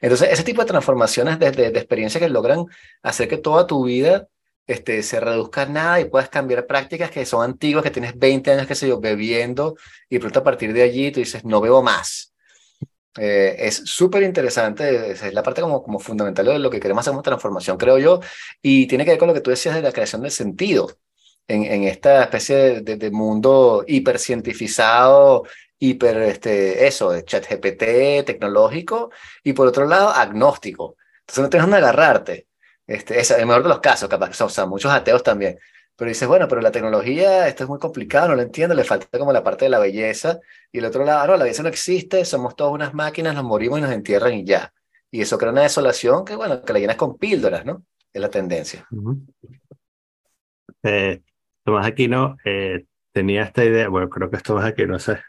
Entonces, ese tipo de transformaciones de, de, de experiencia que logran hacer que toda tu vida este, se reduzca a nada y puedas cambiar prácticas que son antiguas, que tienes 20 años, qué sé yo, bebiendo y pronto a partir de allí tú dices, no bebo más. Eh, es súper interesante, es la parte como, como fundamental de lo que queremos hacer como transformación, creo yo, y tiene que ver con lo que tú decías de la creación del sentido en, en esta especie de, de, mundo hipercientificado, hiper, este, eso, de chat GPT, tecnológico, y por otro lado, agnóstico. Entonces no tienes donde agarrarte. Este, es el mejor de los casos, capaz o sea, muchos ateos también. Pero dices, bueno, pero la tecnología, esto es muy complicado, no lo entiendo, le falta como la parte de la belleza. Y el otro lado, ah, no, la belleza no existe, somos todas unas máquinas, nos morimos y nos entierran y ya. Y eso crea una desolación que, bueno, que la llenas con píldoras, ¿no? Es la tendencia. Uh -huh. eh, Tomás Aquino eh, tenía esta idea, bueno, creo que es Tomás Aquino, no sé,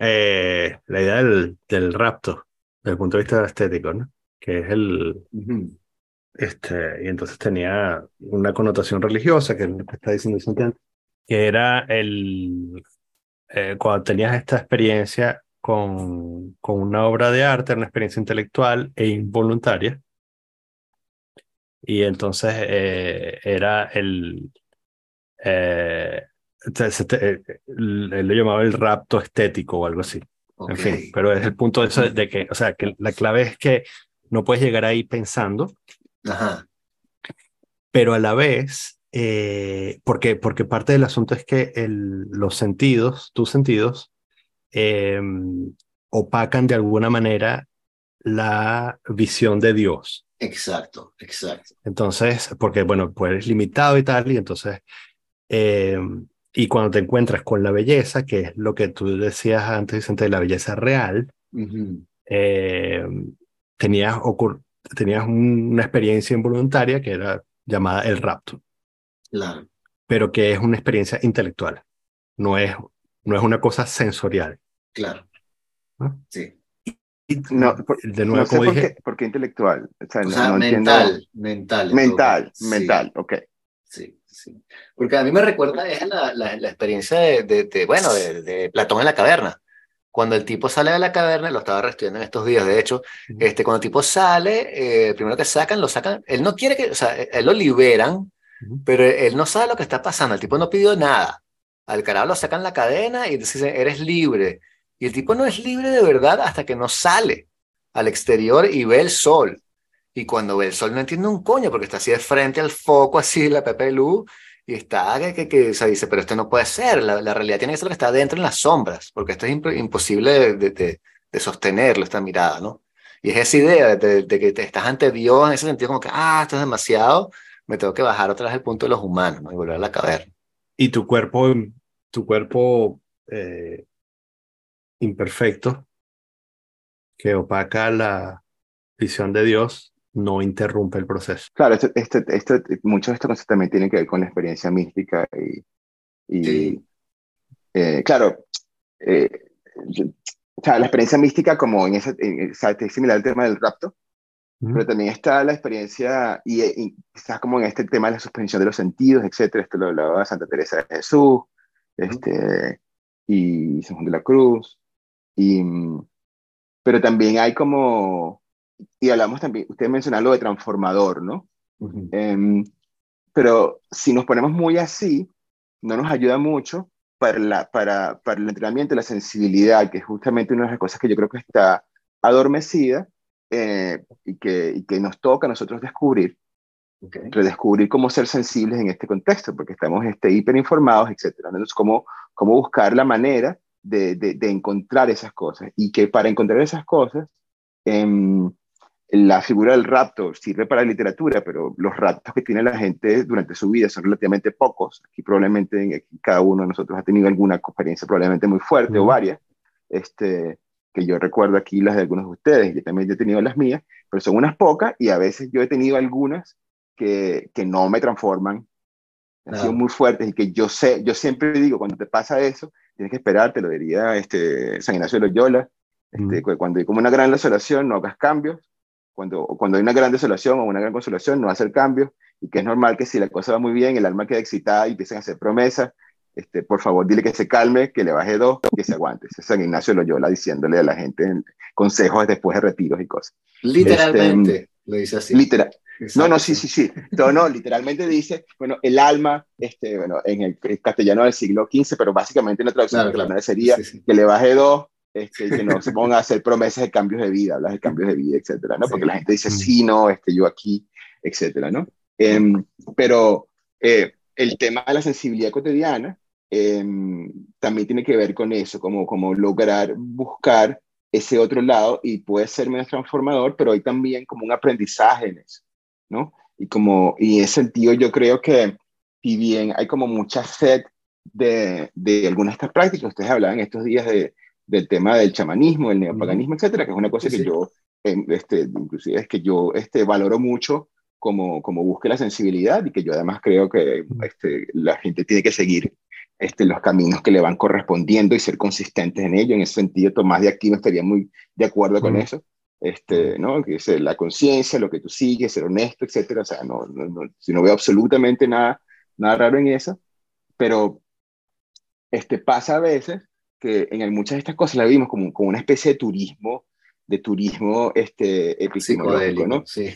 eh, la idea del, del, rapto, desde el punto de vista estético, ¿no? Que es el... Uh -huh. Este, y entonces tenía una connotación religiosa, que es lo que está diciendo Santiago, que era el... Eh, cuando tenías esta experiencia con, con una obra de arte, una experiencia intelectual e involuntaria, y entonces eh, era el, eh, él lo llamaba el rapto estético o algo así. Okay. En fin, pero es el punto de, eso de que, o sea, que la clave es que no puedes llegar ahí pensando, Ajá. pero a la vez, eh, porque, porque parte del asunto es que el, los sentidos, tus sentidos, eh, opacan de alguna manera la visión de Dios. Exacto, exacto. Entonces, porque, bueno, pues eres limitado y tal, y entonces eh, y cuando te encuentras con la belleza, que es lo que tú decías antes, Vicente, de la belleza real, uh -huh. eh, tenías, tenías una experiencia involuntaria que era llamada el rapto. Claro. Pero que es una experiencia intelectual, no es, no es una cosa sensorial. Claro. Sí. no, de nuevo, como dije, por qué, intelectual. O sea, mental, mental. Mental, mental, ok. Sí, sí. Porque a mí me recuerda es la, la, experiencia de, de, bueno, de, Platón en la caverna. Cuando el tipo sale de la caverna, lo estaba reestudiando en estos días, de hecho, este, cuando el tipo sale, eh, primero que sacan, lo sacan, él no quiere que, o sea, él lo liberan, pero él no sabe lo que está pasando, el tipo no pidió nada. Al carajo lo sacan la cadena y dicen, eres libre. Y el tipo no es libre de verdad hasta que no sale al exterior y ve el sol. Y cuando ve el sol no entiende un coño porque está así de frente al foco, así la pepe luz, y está que, que, se dice, pero esto no puede ser, la, la, realidad tiene que ser que está dentro en las sombras, porque esto es imposible de, de, de, sostenerlo, esta mirada, ¿no? Y es esa idea de, que te estás ante Dios en ese sentido como que, ah, esto es demasiado, me tengo que bajar otra vez punto de los humanos, ¿no? Y volver a la caverna. Y tu cuerpo, tu cuerpo eh, imperfecto, que opaca la visión de Dios, no interrumpe el proceso. Claro, esto, esto, esto, mucho de esto también tiene que ver con la experiencia mística y, y eh, claro, eh, o sea, la experiencia mística como en esa, es similar al tema del rapto, pero también está la experiencia y, y, está como en este tema de la suspensión de los sentidos, etcétera, esto lo hablaba Santa Teresa de Jesús, este, y San Juan de la Cruz, y, pero también hay como y hablamos también, usted mencionó lo de transformador, ¿no? Em, pero si nos ponemos muy así, no nos ayuda mucho para, la, para, para el entrenamiento, la sensibilidad, que es justamente una de las cosas que yo creo que está adormecida eh, y, que, y que nos toca a nosotros descubrir. Redescubrir cómo ser sensibles en este contexto, porque estamos este, hiperinformados, etc. Entonces, cómo, cómo buscar la manera de, de, de, encontrar esas cosas. Y que para encontrar esas cosas, eh, la figura del rapto sirve para la literatura, pero los raptos que tiene la gente durante su vida son relativamente pocos. Aquí probablemente cada uno de nosotros ha tenido alguna experiencia probablemente muy fuerte o varias, este, que yo recuerdo aquí las de algunos de ustedes, yo también he tenido las mías, pero son unas pocas y a veces yo he tenido algunas que, que no me transforman, han sido muy fuertes y que yo sé, yo siempre digo, cuando te pasa eso, tienes que esperar, te lo diría este, San Ignacio de Loyola, este, cuando hay como una gran desolación, no hagas cambios, cuando, cuando hay una gran desolación o una gran consolación, no hacer cambios, y que es normal que si la cosa va muy bien, el alma queda excitada y empiezan a hacer promesas, este, por favor, dile que se calme, que le baje dos, que se aguante. Ese es San Ignacio Loyola diciéndole a la gente consejos después de retiros y cosas. Literalmente, este, lo dice así. Literal. No, no, sí, sí, sí. No, no, literalmente dice, bueno, el alma, este, bueno, en el, castellano del siglo XV, pero básicamente en la traducción claro, sería que le baje dos, este, que no se pongan a hacer promesas de cambios de vida, hablas de cambios de vida, etcétera, ¿no? Porque la gente dice, sí, no, este, yo aquí, etcétera, ¿no? Em, pero eh, el tema de la sensibilidad cotidiana em, también tiene que ver con eso, como, como lograr buscar ese otro lado y puede ser menos transformador, pero hay también como un aprendizaje en eso, ¿no? Y, como, y en ese sentido yo creo que si bien hay como mucha sed de, de algunas de estas prácticas, ustedes hablaban estos días de, del tema del chamanismo, el neopaganismo, etcétera, que es una cosa que yo, este, inclusive es que yo este, valoro mucho como, como busque la sensibilidad y que yo además creo que este, la gente tiene que seguir este, los caminos que le van correspondiendo y ser consistentes en ello. En ese sentido, Tomás de Aquino estaría muy de acuerdo con eso. Este, ¿no? Que es la conciencia, lo que tú sigues, ser honesto, etcétera. O sea, no, no, no, si no veo absolutamente nada, nada raro en eso, pero este, pasa a veces que en muchas de estas cosas la vimos como, como una especie de turismo, de turismo este, epistemológico, ¿no? Sí.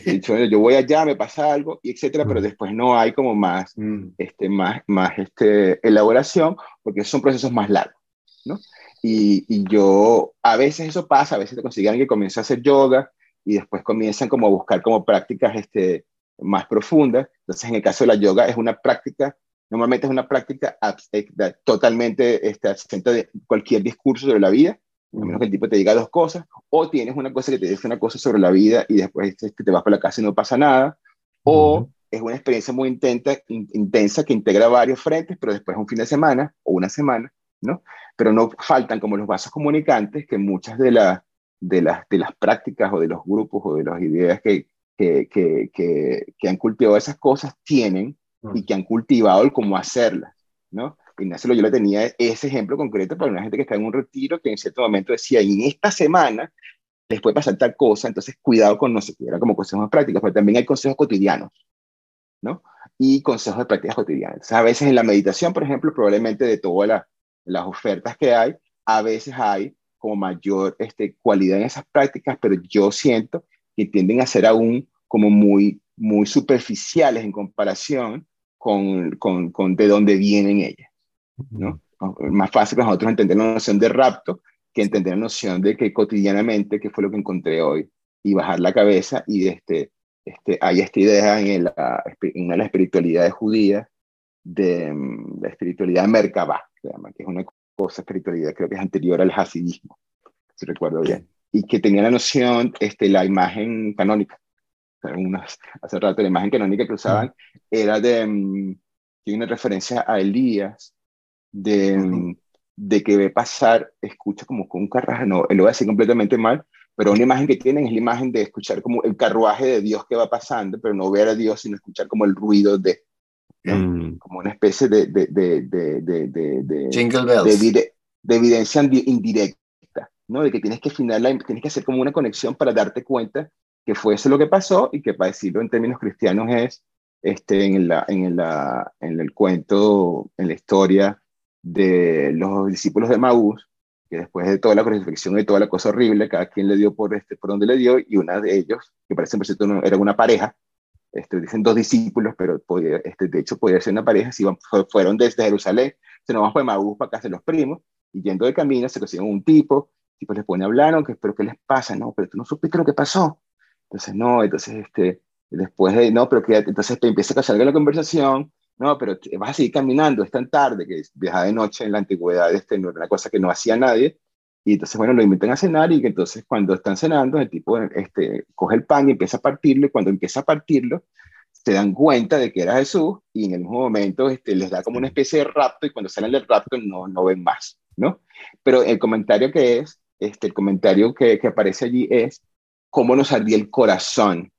Yo voy allá, me pasa algo, y etcétera, pero mm. después no hay como más, mm. este, más, más este, elaboración, porque son procesos más largos, ¿no? Y, y, yo, a veces eso pasa, a veces te consiguen que comienza a hacer yoga y después comienzan como a buscar como prácticas este, más profundas. Entonces, en el caso de la yoga, es una práctica Normalmente es una práctica totalmente este, absente de cualquier discurso sobre la vida, a menos que el tipo te diga dos cosas, o tienes una cosa que te dice una cosa sobre la vida y después te vas para la casa y no pasa nada, o es una experiencia muy intensa, intensa que integra varios frentes, pero después un fin de semana o una semana, ¿no? Pero no faltan como los vasos comunicantes que muchas de, de, las, de las prácticas o de los grupos o de las ideas que, que, que, que, han cultivado esas cosas tienen y que han cultivado el cómo hacerlas, ¿no? Ignacio yo le tenía ese ejemplo concreto para una gente que está en un retiro que en cierto momento decía, en esta semana les puede pasar tal cosa, entonces cuidado con no sé qué, era como consejos prácticos, pero también hay consejos cotidianos, ¿no? Y consejos de prácticas cotidianas. a veces en la meditación, por ejemplo, probablemente de todas las ofertas que hay, a veces hay como mayor este, cualidad en esas prácticas, pero yo siento que tienden a ser aún como muy, muy superficiales en comparación con, con, con de dónde vienen ellas. ¿no? Más fácil para nosotros entender la noción de rapto que entender la noción de que cotidianamente, que fue lo que encontré hoy, y bajar la cabeza y este, este, hay esta idea en, la, en una de las espiritualidades judías, de mm, la espiritualidad Merkabah, que es una cosa espiritualidad, creo que es anterior al hasidismo, si recuerdo bien, y que tenía la noción, este, la imagen canónica, unas, hace rato la imagen canónica que usaban era de, mm, tiene una referencia a Elías, de, mm, de que ve pasar, escucha como con un carruaje, no, lo voy a decir completamente mal, pero una imagen que tienen es la imagen de escuchar como el carruaje de Dios que va pasando, pero no ver a Dios, sino escuchar como el ruido de, mm. como una especie de, de, de, de, de, de, de, de evidencia indirecta, ¿no? De que tienes que final, tienes que hacer como una conexión para darte cuenta que fue eso lo que pasó y que para decirlo en términos cristianos es, este, en, la, en, la, en el cuento, en la historia, de los discípulos de Maús, que después de toda la crucifixión y toda la cosa horrible, cada quien le dio por, este, por donde le dio, y una de ellos, que parece por cierto era una pareja, este, dicen dos discípulos, pero podía, este, de hecho podía ser una pareja, si fueron desde Jerusalén, se nos vamos de Maús para casa de los primos, y yendo de camino se consiguieron un tipo, tipo les pone a hablar, que, pero ¿qué les pasa? No, pero tú no supiste lo que pasó. Entonces, no, entonces, este, después de, no, pero que entonces te empieza a salir la conversación, no, pero vas a seguir caminando, es tan tarde que viajar de noche en la antigüedad este, no era una cosa que no hacía nadie. Y entonces, bueno, lo invitan a cenar y que entonces cuando están cenando, el tipo este, coge el pan y empieza a partirlo y cuando empieza a partirlo, se dan cuenta de que era Jesús y en el mismo momento este, les da como una especie de rapto y cuando salen del rapto no, no ven más, ¿no? Pero el comentario que es, este, el comentario que, que aparece allí es cómo nos ardía el corazón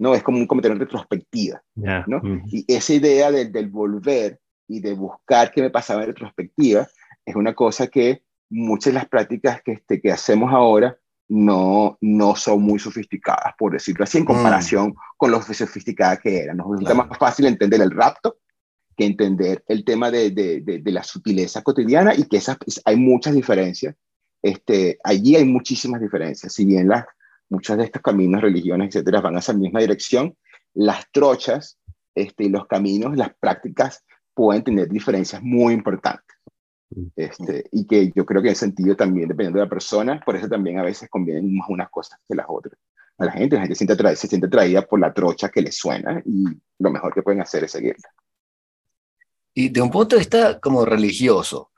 ¿no? Es como un comentario en retrospectiva, ¿no? Y esa idea del, del volver y de buscar qué me pasaba en retrospectiva es una cosa que muchas de las prácticas que, este, que hacemos ahora no, no son muy sofisticadas, por decirlo así, en mm. comparación con lo sofisticada que eran. Nos resulta más fácil entender el rapto que entender el tema de, de, de, la sutileza cotidiana y que esas, hay muchas diferencias. Este, allí hay muchísimas diferencias. Si bien las, muchos de estos caminos, religiones, etcétera, van a esa misma dirección. Las trochas este, y los caminos, las prácticas pueden tener diferencias muy importantes. Este, y que yo creo que en sentido también, dependiendo de la persona, por eso también a veces convienen más unas cosas que las otras. A la gente, la gente se siente, atraída, se siente atraída por la trocha que le suena y lo mejor que pueden hacer es seguirla. Y de un punto de vista como religioso,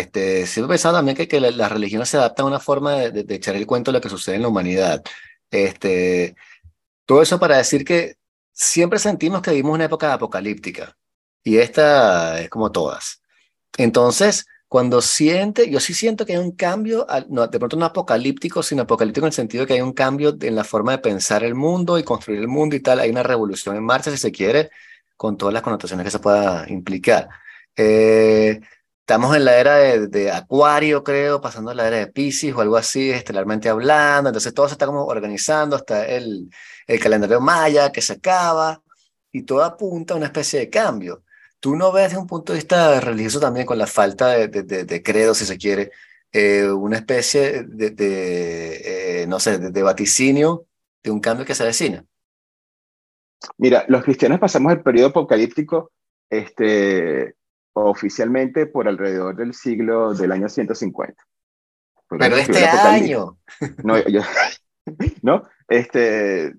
este, siempre he pensado también que, que las religiones se adaptan a una forma de, de, echar el cuento de lo que sucede en la humanidad. Este, todo eso para decir que siempre sentimos que vivimos una época apocalíptica y esta es como todas. Entonces, cuando siente, yo sí siento que hay un cambio, no, de pronto no apocalíptico, sino apocalíptico en el sentido de que hay un cambio en la forma de pensar el mundo y construir el mundo y tal. Hay una revolución en marcha, si se quiere, con todas las connotaciones que se pueda implicar. Eh, Estamos en la era de, Acuario, creo, pasando a la era de Pisces o algo así, estelarmente hablando. Entonces todo se está como organizando hasta el, el calendario maya que se acaba y todo apunta a una especie de cambio. ¿Tú no ves desde un punto de vista religioso también con la falta de, de, credo, si se quiere, eh, una especie de, eh, no sé, de, vaticinio de un cambio que se avecina? Mira, los cristianos pasamos el periodo apocalíptico este, oficialmente por alrededor del siglo del año 150. Pero este año. No, no, este,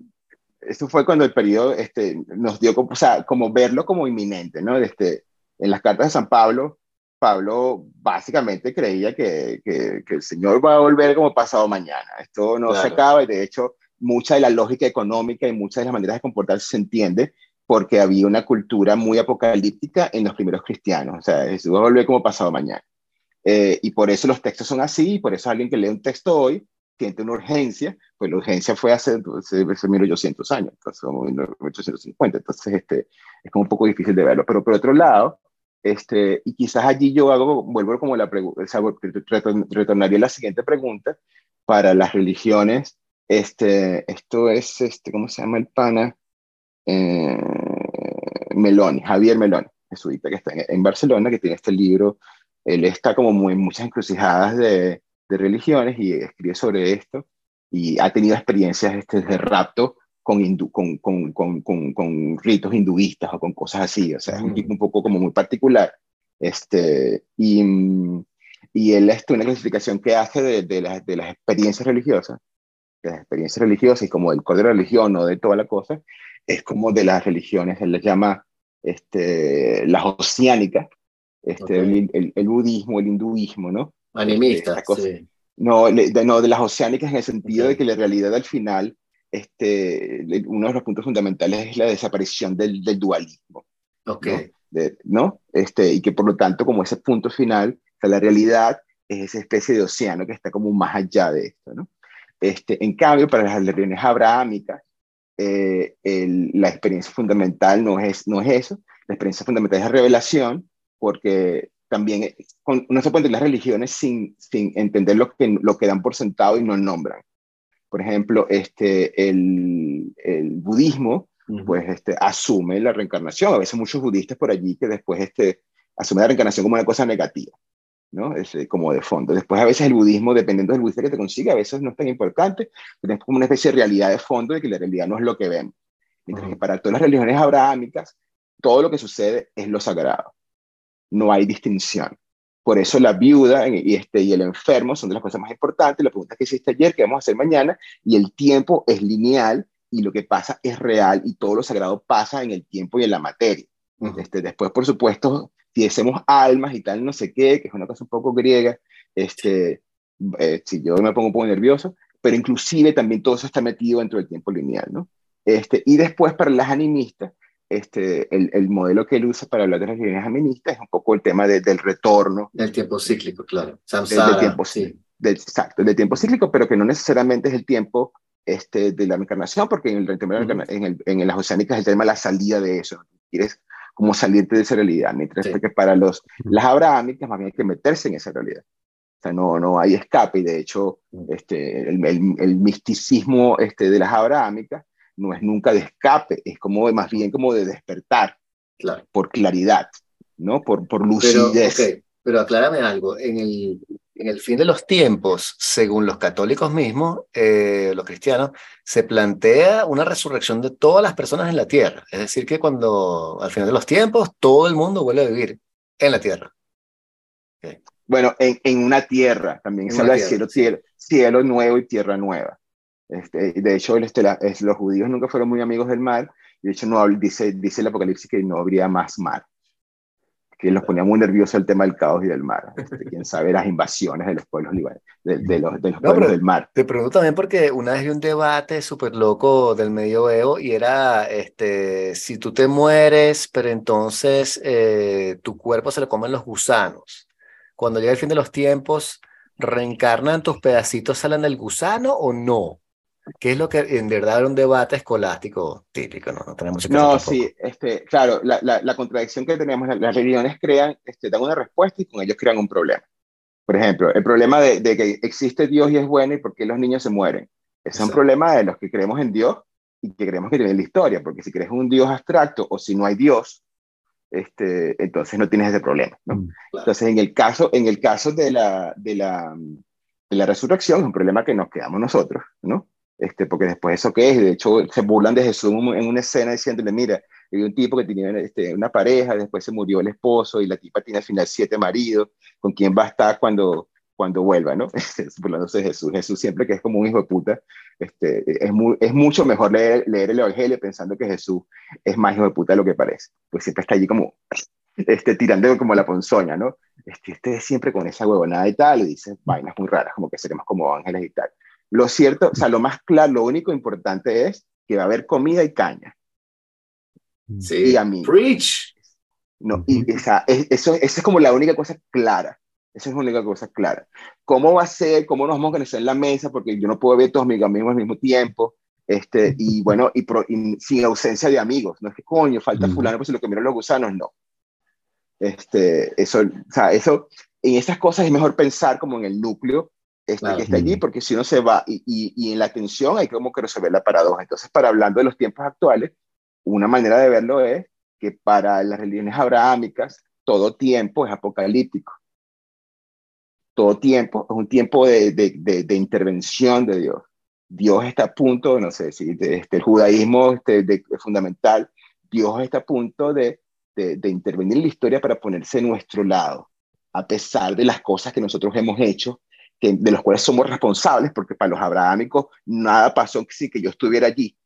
eso fue cuando el periodo este, nos dio, o sea, como verlo como inminente, ¿no? Este, en las cartas de San Pablo, Pablo básicamente creía que, que, el Señor va a volver como pasado mañana. Esto no se acaba y de hecho mucha de la lógica económica y muchas de las maneras de comportarse se entiende porque había una cultura muy apocalíptica en los primeros cristianos. O sea, Jesús va a volver como pasado mañana. Eh, y por eso los textos son así, y por eso alguien que lee un texto hoy siente una urgencia, pues la urgencia fue hace, hace 1800 años, entonces, 1850, entonces este, es como un poco difícil de verlo. Pero por otro lado, este, y quizás allí yo hago, vuelvo como la pregunta, o sea, retornaría a la siguiente pregunta, para las religiones, este, esto es, este, ¿cómo se llama el pana? Eh, Meloni, Javier Meloni, jesuita, que está en, Barcelona, que tiene este libro, él está como muy, en muchas encrucijadas de, de religiones y escribe sobre esto. Y ha tenido experiencias este, de rapto con, con, con, con, con, ritos hinduistas o con cosas así, o sea, es un tipo un poco como muy particular. Este, y, y él, esto, una clasificación que hace de, de, las, de las experiencias religiosas, de las experiencias religiosas y como el código de religión o de toda la cosa, es como de las religiones, él les llama este, las oceánicas, este, el, el, budismo, el hinduismo, ¿no? Animistas, sí. No, de, no, de las oceánicas en el sentido de que la realidad al final, este, uno de los puntos fundamentales es la desaparición del, del dualismo. Ok. ¿no? ¿no? Este, y que por lo tanto, como ese punto final, la realidad es esa especie de océano que está como más allá de esto, ¿no? Este, en cambio, para las religiones abrahámicas, eh, la experiencia fundamental no es, no es eso, la experiencia fundamental es la revelación, porque también eh, no se pueden las religiones sin, sin entender lo que, lo que dan por sentado y no nombran. Por ejemplo, este, el, el budismo, pues este, asume la reencarnación. A veces muchos budistas por allí que después este, asumen la reencarnación como una cosa negativa. ¿No? Es eh, como de fondo. Después a veces el budismo, dependiendo del budista que te consiga, a veces no es tan importante, pero es como una especie de realidad de fondo de que la realidad no es lo que vemos. Mientras que para todas las religiones abrahámicas, todo lo que sucede es lo sagrado. No hay distinción. Por eso la viuda y, este, y el enfermo son de las cosas más importantes. La pregunta que hiciste ayer, que vamos a hacer mañana, y el tiempo es lineal y lo que pasa es real y todo lo sagrado pasa en el tiempo y en la materia. este, después, por supuesto, hacemos almas y tal, no sé qué, que es una cosa un poco griega, este, eh, si yo me pongo un poco nervioso, pero inclusive también todo eso está metido dentro del tiempo lineal, ¿no? Este, y después para las animistas, este, el, el, modelo que él usa para hablar de las religiones animistas es un poco el tema del retorno. Del tiempo cíclico, claro. Samsara, del, tiempo, sí. Del, exacto, del tiempo cíclico, pero que no necesariamente es el tiempo este, de la reencarnación, porque en, el, en, el, en, las oceánicas el tema de la salida de eso. Quieres como salirte de esa realidad, mientras que para los, las abrahámicas más bien hay que meterse en esa realidad. O sea, no, no hay escape y de hecho este, el, el, misticismo este, de las abrahámicas no es nunca de escape, es como más bien como de despertar claro. por claridad, ¿no? Por, por lucidez. Pero, pero aclárame algo, en el, en el fin de los tiempos, según los católicos mismos, eh, los cristianos, se plantea una resurrección de todas las personas en la tierra. Es decir, que cuando al final de los tiempos todo el mundo vuelve a vivir en la tierra. Bueno, en, en, una tierra también se habla de cielo, cielo, cielo, nuevo y tierra nueva. Este, de hecho, este, los judíos nunca fueron muy amigos del mar. De hecho, no, dice, dice el Apocalipsis que no habría más mar que los ponía muy nerviosos el tema del caos y del mar. Este, quién sabe las invasiones de los pueblos, de, de los, de los pueblos del mar. Te pregunto también porque una vez vi un debate súper loco del medioevo y era, este, si tú te mueres, pero entonces eh, tu cuerpo se lo comen los gusanos. Cuando llega el fin de los tiempos, ¿reencarnan tus pedacitos, salen del gusano o no? ¿Qué es lo que en verdad era un debate escolástico típico? No, no tenemos No, sí, este, claro, la, la, la, contradicción que tenemos, las religiones crean, este, dan una respuesta y con ellos crean un problema. Por ejemplo, el problema de, de que existe Dios y es bueno y por qué los niños se mueren. Ese es un problema de los que creemos en Dios y que creemos que tiene la historia, porque si crees en un Dios abstracto o si no hay Dios, este, entonces no tienes ese problema. ¿no? Mm, entonces, en el caso, en el caso de, la, de, la, de la resurrección, es un problema que nos quedamos nosotros, ¿no? Este, porque después eso qué es, de hecho se burlan de Jesús en una escena diciéndole, mira, hay un tipo que tenía este, una pareja, después se murió el esposo y la tipa tiene al final siete maridos, ¿con quién va a estar cuando, cuando vuelva, no? Burlándose de Jesús. Jesús siempre que es como un hijo de puta, este, es, muy, es mucho mejor leer, leer el Evangelio pensando que Jesús es más hijo de puta de lo que parece, pues siempre está allí como este, tirando como la ponzoña, ¿no? Este, este siempre con esa huevonada y tal, y dice vainas muy raras, como que seremos como ángeles y tal. Lo cierto, o sea, lo más claro, lo único importante es que va a haber comida y caña. Sí, y a mí. Preach. No, y esa, eso, esa es como la única cosa clara. Esa es la única cosa clara. ¿Cómo va a ser? ¿Cómo nos vamos a organizar en la mesa? Porque yo no puedo ver todos mis amigos al mismo tiempo. Este, y bueno, y, sin ausencia de amigos. No es que coño, falta fulano, pues si lo que miran los gusanos, no. Este, eso, o sea, eso, en esas cosas es mejor pensar como en el núcleo este, que está allí, porque si no se va, y, y, en la atención hay como que resolver la paradoja. Entonces, para hablando de los tiempos actuales, una manera de verlo es que para las religiones abrahámicas, todo tiempo es apocalíptico. Todo tiempo es un tiempo de, de, de, intervención de Dios. Dios está a punto, no sé si este, el judaísmo este, fundamental, Dios está a punto de, intervenir en la historia para ponerse en nuestro lado, a pesar de las cosas que nosotros hemos hecho, que, de las cuales somos responsables, porque para los abrahámicos nada pasó sin que yo estuviera allí.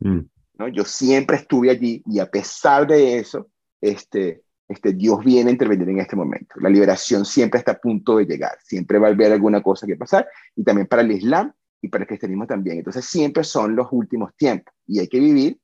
Mm. ¿no? Yo siempre estuve allí y a pesar de eso, este, este, Dios viene a intervenir en este momento. La liberación siempre está a punto de llegar, siempre va a haber alguna cosa que pasar y también para el Islam y para el cristianismo también. Entonces siempre son los últimos tiempos y hay que vivir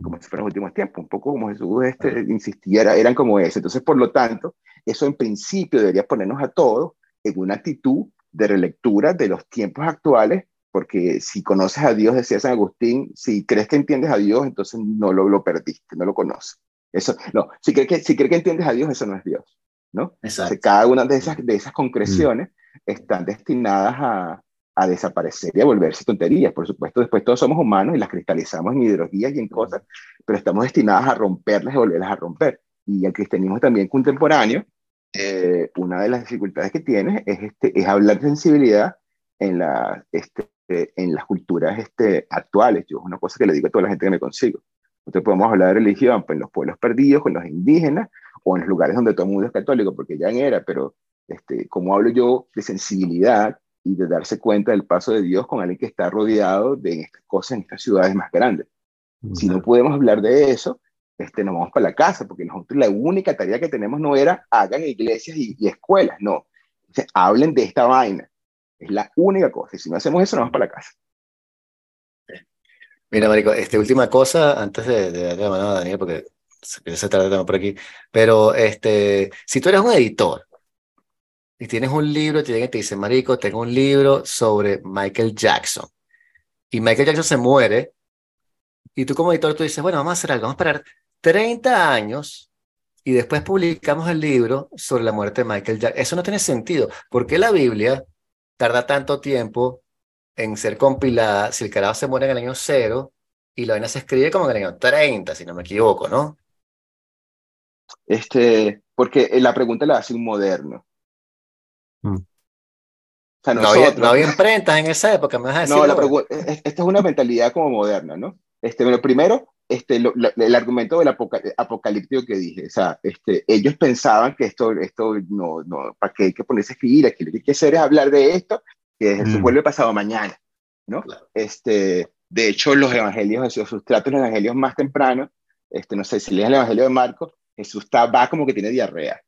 como si fueran los últimos tiempos, un poco como Jesús este, insistía, eran como ese. Entonces, por lo tanto, eso en principio debería ponernos a todos en una actitud de relectura de los tiempos actuales porque si conoces a Dios, decía San Agustín, si crees que entiendes a Dios, entonces no lo, lo perdiste, no lo conoces. Eso, no, si crees, que, si crees que entiendes a Dios, eso no es Dios, ¿no? Exacto. cada una de esas, de esas concreciones están destinadas a, a, desaparecer y a volverse tonterías. Por supuesto, después todos somos humanos y las cristalizamos en ideologías y en cosas, pero estamos destinadas a romperlas y volverlas a romper. Y el cristianismo también contemporáneo, eh, una de las dificultades que tiene es, este, es hablar de sensibilidad en, la, este, en las culturas este, actuales. Yo es una cosa que le digo a toda la gente que me consigo. Nosotros podemos hablar de religión pues, en los pueblos perdidos, con los indígenas, o en los lugares donde todo el mundo es católico, porque ya era, pero este, ¿cómo hablo yo de sensibilidad y de darse cuenta del paso de Dios con alguien que está rodeado de estas cosas en estas ciudades más grandes? Si no podemos hablar de eso, este, nos vamos para la casa, porque nosotros la única tarea que tenemos no era hagan iglesias y, escuelas, no. hablen de esta vaina. Es la única cosa. Y si no hacemos eso, nos vamos para la casa. Mira, Marico, este, última cosa, antes de, darle la mano a Daniel, porque se, se trata por aquí, pero este, si tú eres un editor y tienes un libro, te y te dice, Marico, tengo un libro sobre Michael Jackson, y Michael Jackson se muere, y tú como editor tú dices, bueno, vamos a hacer algo, vamos a esperar 30 años y después publicamos el libro sobre la muerte de Michael Jackson. Eso no tiene sentido, porque la Biblia tarda tanto tiempo en ser compilada si el carajo se muere en el año cero y la vaina se escribe como en el año 30, si no me equivoco, ¿no? Este, porque la pregunta la hace un moderno. Mm. O sea, no, había, no, había, imprentas en esa época, me vas a decir. No, la esta es una mentalidad como moderna, ¿no? Este, lo primero, este, el argumento del apocalíptico que dije, o sea, este, ellos pensaban que esto, esto no, no, ¿para qué hay que ponerse a escribir? Aquí lo que hay que hacer es hablar de esto, que mm. vuelve pasado mañana, ¿no? Este, de hecho, los evangelios, sus tratos, los evangelios más tempranos, este, no sé si leen el evangelio de Marcos, Jesús está, va como que tiene diarrea.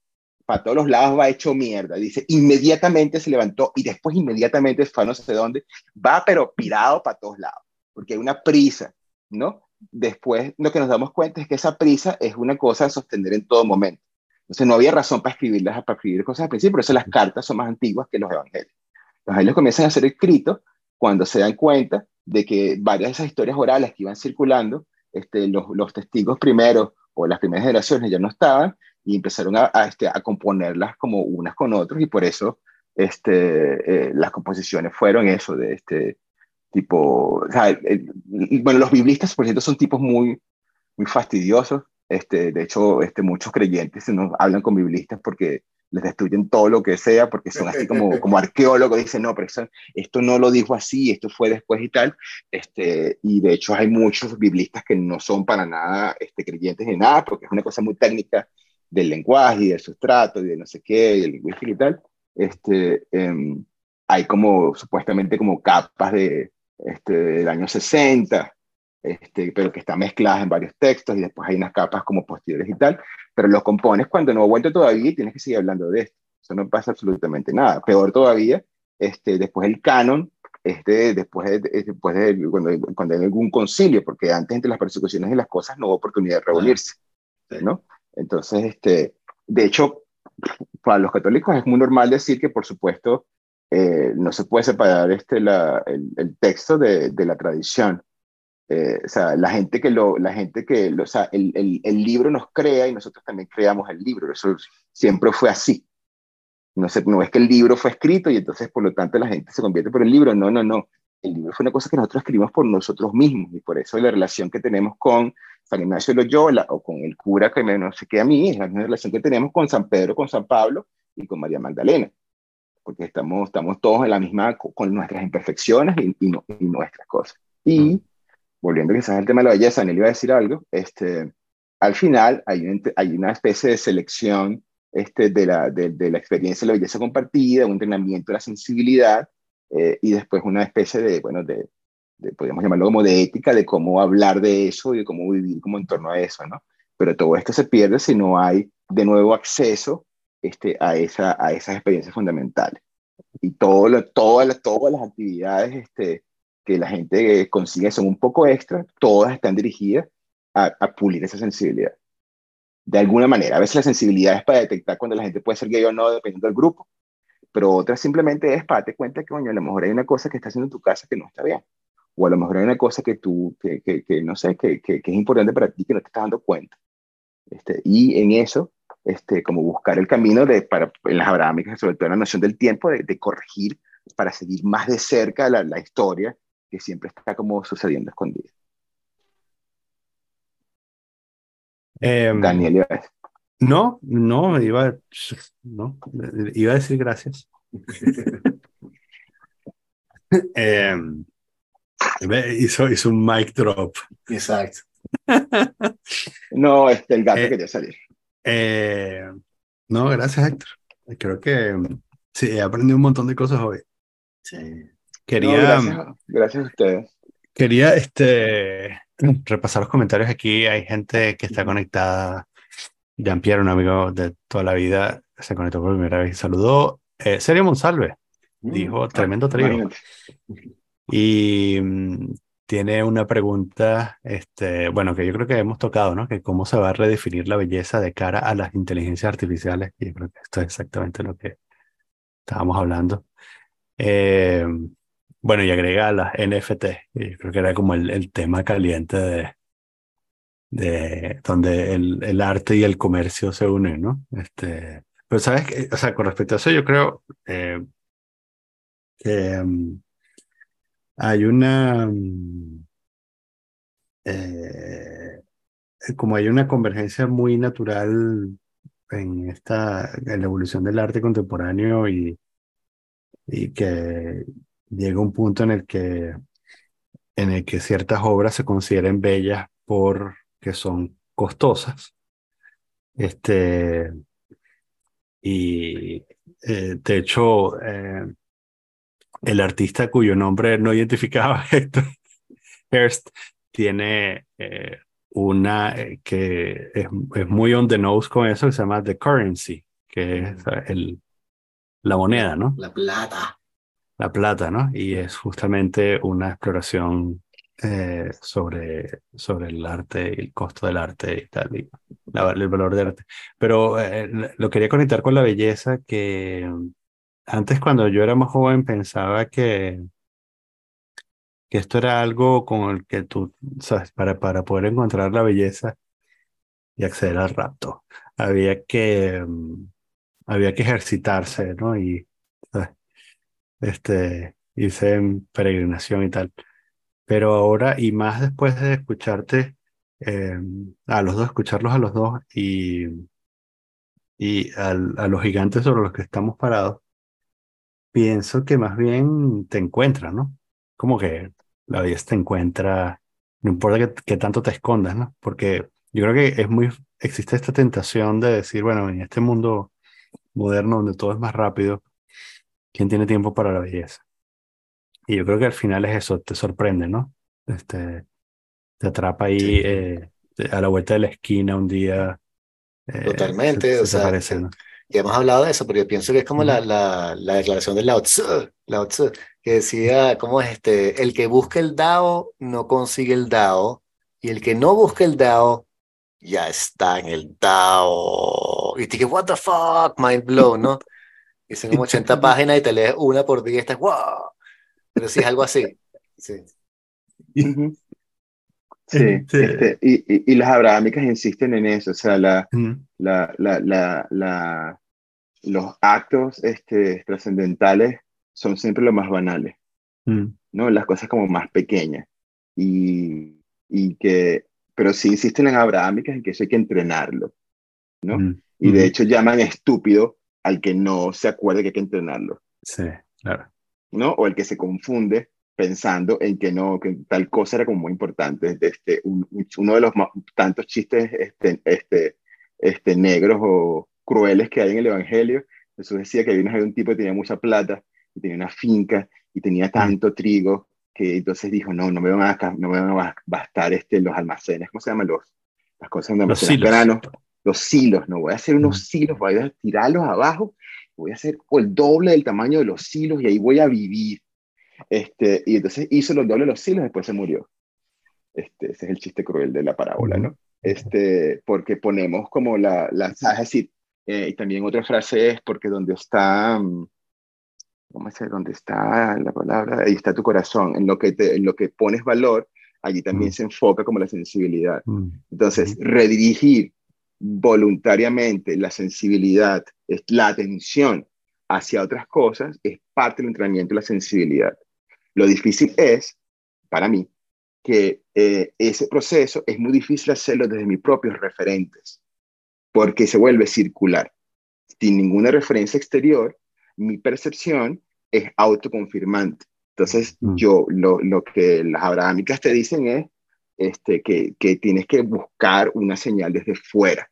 Para todos los lados va hecho mierda. Dice, inmediatamente se levantó y después inmediatamente fue a no sé dónde. Va pero pirado para todos lados, porque hay una prisa, ¿no? después lo que nos damos cuenta es que esa prisa es una cosa a sostener en todo momento. Entonces no había razón para escribirlas, para escribir cosas al principio, por eso las cartas son más antiguas que los evangelios. Los evangelios comienzan a ser escritos cuando se dan cuenta de que varias de esas historias orales que iban circulando, este, los, testigos primeros o las primeras generaciones ya no estaban y empezaron a, este, a componerlas como unas con otros y por eso este, eh, las composiciones fueron eso de este, tipo, o sea, bueno, los biblistas, por cierto, son tipos muy, muy fastidiosos. Este, de hecho, este, muchos creyentes no hablan con biblistas porque les destruyen todo lo que sea, porque son así como, como arqueólogos, dicen, no, pero esto no lo dijo así, esto fue después y tal. Este, y de hecho hay muchos biblistas que no son para nada este, creyentes de nada, porque es una cosa muy técnica del lenguaje y del sustrato y de no sé qué, y del lingüístico y tal. Este, em, hay como supuestamente como capas de, este, del año 60, este, pero que está mezclada en varios textos y después hay unas capas como posteriores y tal, pero lo compones cuando no ha vuelto todavía y tienes que seguir hablando de esto. Eso no pasa absolutamente nada. Peor todavía, este, después el canon, este, después, de, después de, cuando, cuando hay algún concilio, porque antes entre las persecuciones y las cosas no hubo oportunidad de reunirse, ¿no? Entonces, este, de hecho, para los católicos es muy normal decir que, por supuesto, eh, no se puede separar este, la, el, texto de, de, la tradición. Eh, o sea, la gente que lo, la gente que, o sea, el, el, el, libro nos crea y nosotros también creamos el libro. Eso siempre fue así. No, sé, no es que el libro fue escrito y entonces por lo tanto la gente se convierte por el libro. No, no, no. El libro fue una cosa que nosotros escribimos por nosotros mismos y por eso la relación que tenemos con San Ignacio de Loyola o con el cura que me, no sé qué a mí es la misma relación que tenemos con San Pedro, con San Pablo y con María Magdalena. Porque estamos, estamos todos en la misma, con nuestras imperfecciones y, y, y nuestras cosas. Y mm. volviendo quizás al tema de la belleza, Nelly iba a decir algo, este, al final hay, hay una especie de selección este, de, la, de, la experiencia de la belleza compartida, un entrenamiento de la sensibilidad eh, y después una especie de, bueno, de, podríamos llamarlo como de ética, de cómo hablar de eso y de cómo vivir como en torno a eso, ¿no? Pero todo esto se pierde si no hay de nuevo acceso este, a, esa, a esas experiencias fundamentales. Y todo lo, todas, las, todas las actividades este, que la gente consigue son un poco extra, todas están dirigidas a, a pulir esa sensibilidad de alguna manera. A veces la sensibilidad es para detectar cuando la gente puede ser gay o no, dependiendo del grupo, pero otra simplemente es para darte cuenta que, coño, a lo mejor hay una cosa que está haciendo en tu casa que no está bien, o a lo mejor hay una cosa que tú, que, que, no sé, que, que, es importante para ti que no te estás dando cuenta. Este, y en eso, este, como buscar el camino de, para, en las abrámicas, sobre todo la noción del tiempo, de, de corregir para seguir más de cerca la, la historia que siempre está como sucediendo escondida. Em, Daniel No, no, iba, no, iba a decir gracias. Em, hizo, hizo un mic drop. Exacto. no, este, el gato eh, quería salir. Eh, no, gracias, Héctor. Creo que sí, he aprendido un montón de cosas hoy. Sí. Quería. gracias, a ustedes. Quería este, repasar los comentarios aquí. Hay gente que está conectada. Jean-Pierre, un amigo de toda la vida, se conectó por primera vez y saludó. Eh, Sergio Monsalve mm, dijo: tremendo trío. Y tiene una pregunta, este, bueno, que yo creo que hemos tocado, ¿no? Que cómo se va a redefinir la belleza de cara a las inteligencias artificiales. Y yo creo que esto es exactamente lo que estábamos hablando. Eh, bueno, y agrega las NFT, y creo que era como el, el tema caliente de, de donde el, el, arte y el comercio se unen, ¿no? Este, pero sabes o sea, con respecto a eso, yo creo eh, que um, hay una, um, eh, como hay una convergencia muy natural en esta, en la evolución del arte contemporáneo y, y que llega un punto en el que, en el que ciertas obras se consideren bellas porque son costosas. Este, y eh, de hecho, eh, el artista cuyo nombre no identificaba Héctor Hearst tiene eh, una que es, es, muy on the nose con eso que se llama The Currency, que es el, la moneda, ¿no? La plata la plata, ¿no? Y es justamente una exploración eh, sobre, sobre el arte y el costo del arte y tal, y el valor del arte. Pero eh, lo quería conectar con la belleza que antes cuando yo era más joven pensaba que, que esto era algo con el que tú, sabes, para, para poder encontrar la belleza y acceder al rapto, había que, mm, había que ejercitarse, ¿no? Y, este, hice en peregrinación y tal. Pero ahora, y más después de escucharte, eh, a los dos, escucharlos a los dos y, y a los gigantes sobre los que estamos parados, pienso que más bien te encuentras, ¿no? Como que la vida te encuentra, no importa que, tanto te escondas, ¿no? Porque yo creo que es muy, existe esta tentación de decir, bueno, en este mundo moderno donde todo es más rápido, ¿Quién tiene tiempo para la belleza? Y yo creo que al final es eso, te sorprende, ¿no? Este, te atrapa ahí eh, a la vuelta de la esquina un día. Eh, Totalmente, o sea, ya hemos hablado de eso, pero yo pienso que es como la, la, la, declaración de Lao Tzu, Lao Tzu, que decía, ¿cómo es este? El que busca el Dao no consigue el Dao, y el que no busca el Dao ya está en el Dao. y te dije, what the fuck, mind blown, ¿no? Y son como 80 páginas y te lees una por día y estás, wow. Pero sí es algo así. Sí. Sí, este, y, y, las abrahámicas insisten en eso, o sea, la, la, la, la, los actos este, trascendentales son siempre los más banales, ¿no? Las cosas como más pequeñas. Y, y que, pero sí insisten en abrahámicas en que eso hay que entrenarlo, ¿no? Y de hecho llaman estúpido al que no se acuerde que hay que entrenarlo. Sí, claro. ¿No? O el que se confunde pensando en que no, que tal cosa era como muy importante. Este, uno de los tantos chistes este, este, este, negros o crueles que hay en el Evangelio, Jesús decía que había un tipo que tenía mucha plata y tenía una finca y tenía tanto trigo que entonces dijo, no, no me van a, no me van a bastar este, los almacenes, ¿cómo se llaman los? Las cosas donde los silos. Granos, los silos, no, voy a hacer unos silos, voy a tirarlos abajo, voy a hacer el doble del tamaño de los silos y ahí voy a vivir. Este, y entonces hizo los dobles de los silos, después se murió. Este, ese es el chiste cruel de la parábola, ¿no? Este, porque ponemos como la, la es decir, eh, y también otra frase es porque donde está, mm, ¿cómo es? Donde está la palabra, ahí está tu corazón, en lo que, te, en lo que pones valor, allí también mm. se enfoca como la sensibilidad. Mm. Entonces, redirigir voluntariamente la sensibilidad, la atención hacia otras cosas, es parte del entrenamiento de la sensibilidad. Lo difícil es, para mí, que eh, ese proceso es muy difícil hacerlo desde mis propios referentes, porque se vuelve circular. Sin ninguna referencia exterior, mi percepción es autoconfirmante. Entonces, mm. yo lo, lo, que las abrahámicas te dicen es este, que, que tienes que buscar una señal desde fuera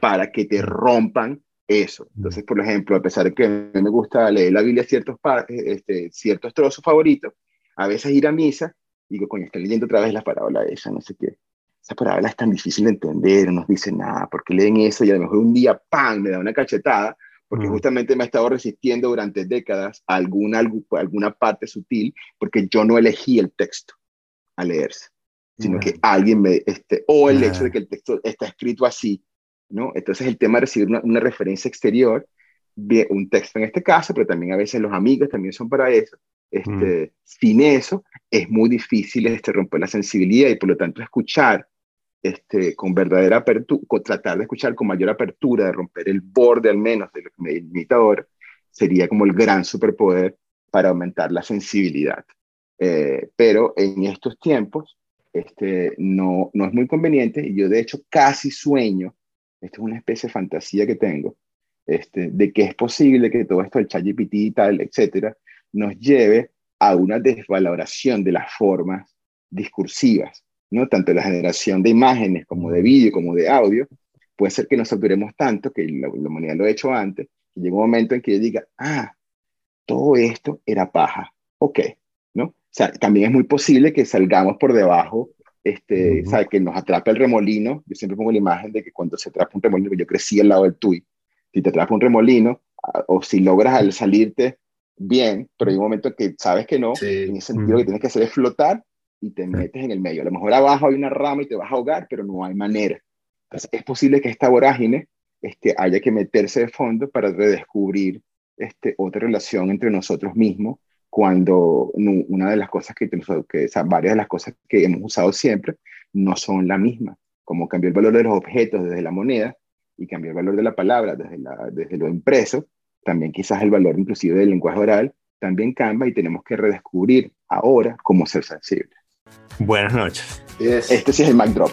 para que te rompan eso. Entonces, por ejemplo, a pesar de que me gusta leer la Biblia ciertos, este, ciertos trozos favoritos, a veces ir a misa, digo, coño, estoy leyendo otra vez la parábola esa, no sé qué. Esa parábola es tan difícil de entender, no nos dice nada, porque leen eso y a lo mejor un día, ¡pam!, me da una cachetada, porque justamente me he estado resistiendo durante décadas a alguna, alguna parte sutil, porque yo no elegí el texto a leerse, sino que alguien me, este, o el hecho de que el texto está escrito así, ¿no? Entonces el tema de recibir una, referencia exterior, un texto en este caso, pero también a veces los amigos también son para eso. Este, Sin eso es muy difícil este, romper la sensibilidad y por lo tanto escuchar este, con verdadera apertura, tratar de escuchar con mayor apertura, de romper el borde al menos de lo que me limita ahora, sería como el gran superpoder para aumentar la sensibilidad. Eh, pero en estos tiempos este, no, no es muy conveniente y yo de hecho casi sueño esto es una especie de fantasía que tengo, este, de que es posible que todo esto, el ChatGPT y tal, etcétera, nos lleve a una desvaloración de las formas discursivas, ¿no? Tanto la generación de imágenes como de vídeo, como de audio, puede ser que nos saturemos tanto, que la, humanidad lo ha hecho antes, que llegue un momento en que yo diga, ah, todo esto era paja, ok, ¿no? O sea, también es muy posible que salgamos por debajo este, Que nos atrapa el remolino. Yo siempre pongo la imagen de que cuando se atrapa un remolino, yo crecí al lado del tuyo. Si te atrapa un remolino, o si logras al salirte bien, pero hay un momento que sabes que no, en ese sentido que tienes que hacer es flotar y te metes en el medio. A lo mejor abajo hay una rama y te vas a ahogar, pero no hay manera. Entonces, es posible que esta vorágine este, haya que meterse de fondo para redescubrir este, otra relación entre nosotros mismos cuando una de las cosas que, que varias de las cosas que hemos usado siempre no son la misma, como cambió el valor de los objetos desde la moneda y cambió el valor de la palabra desde, la, desde lo impreso, también quizás el valor inclusive del lenguaje oral también cambia y tenemos que redescubrir ahora cómo ser sensibles. Buenas noches. Este sí es el mic drop.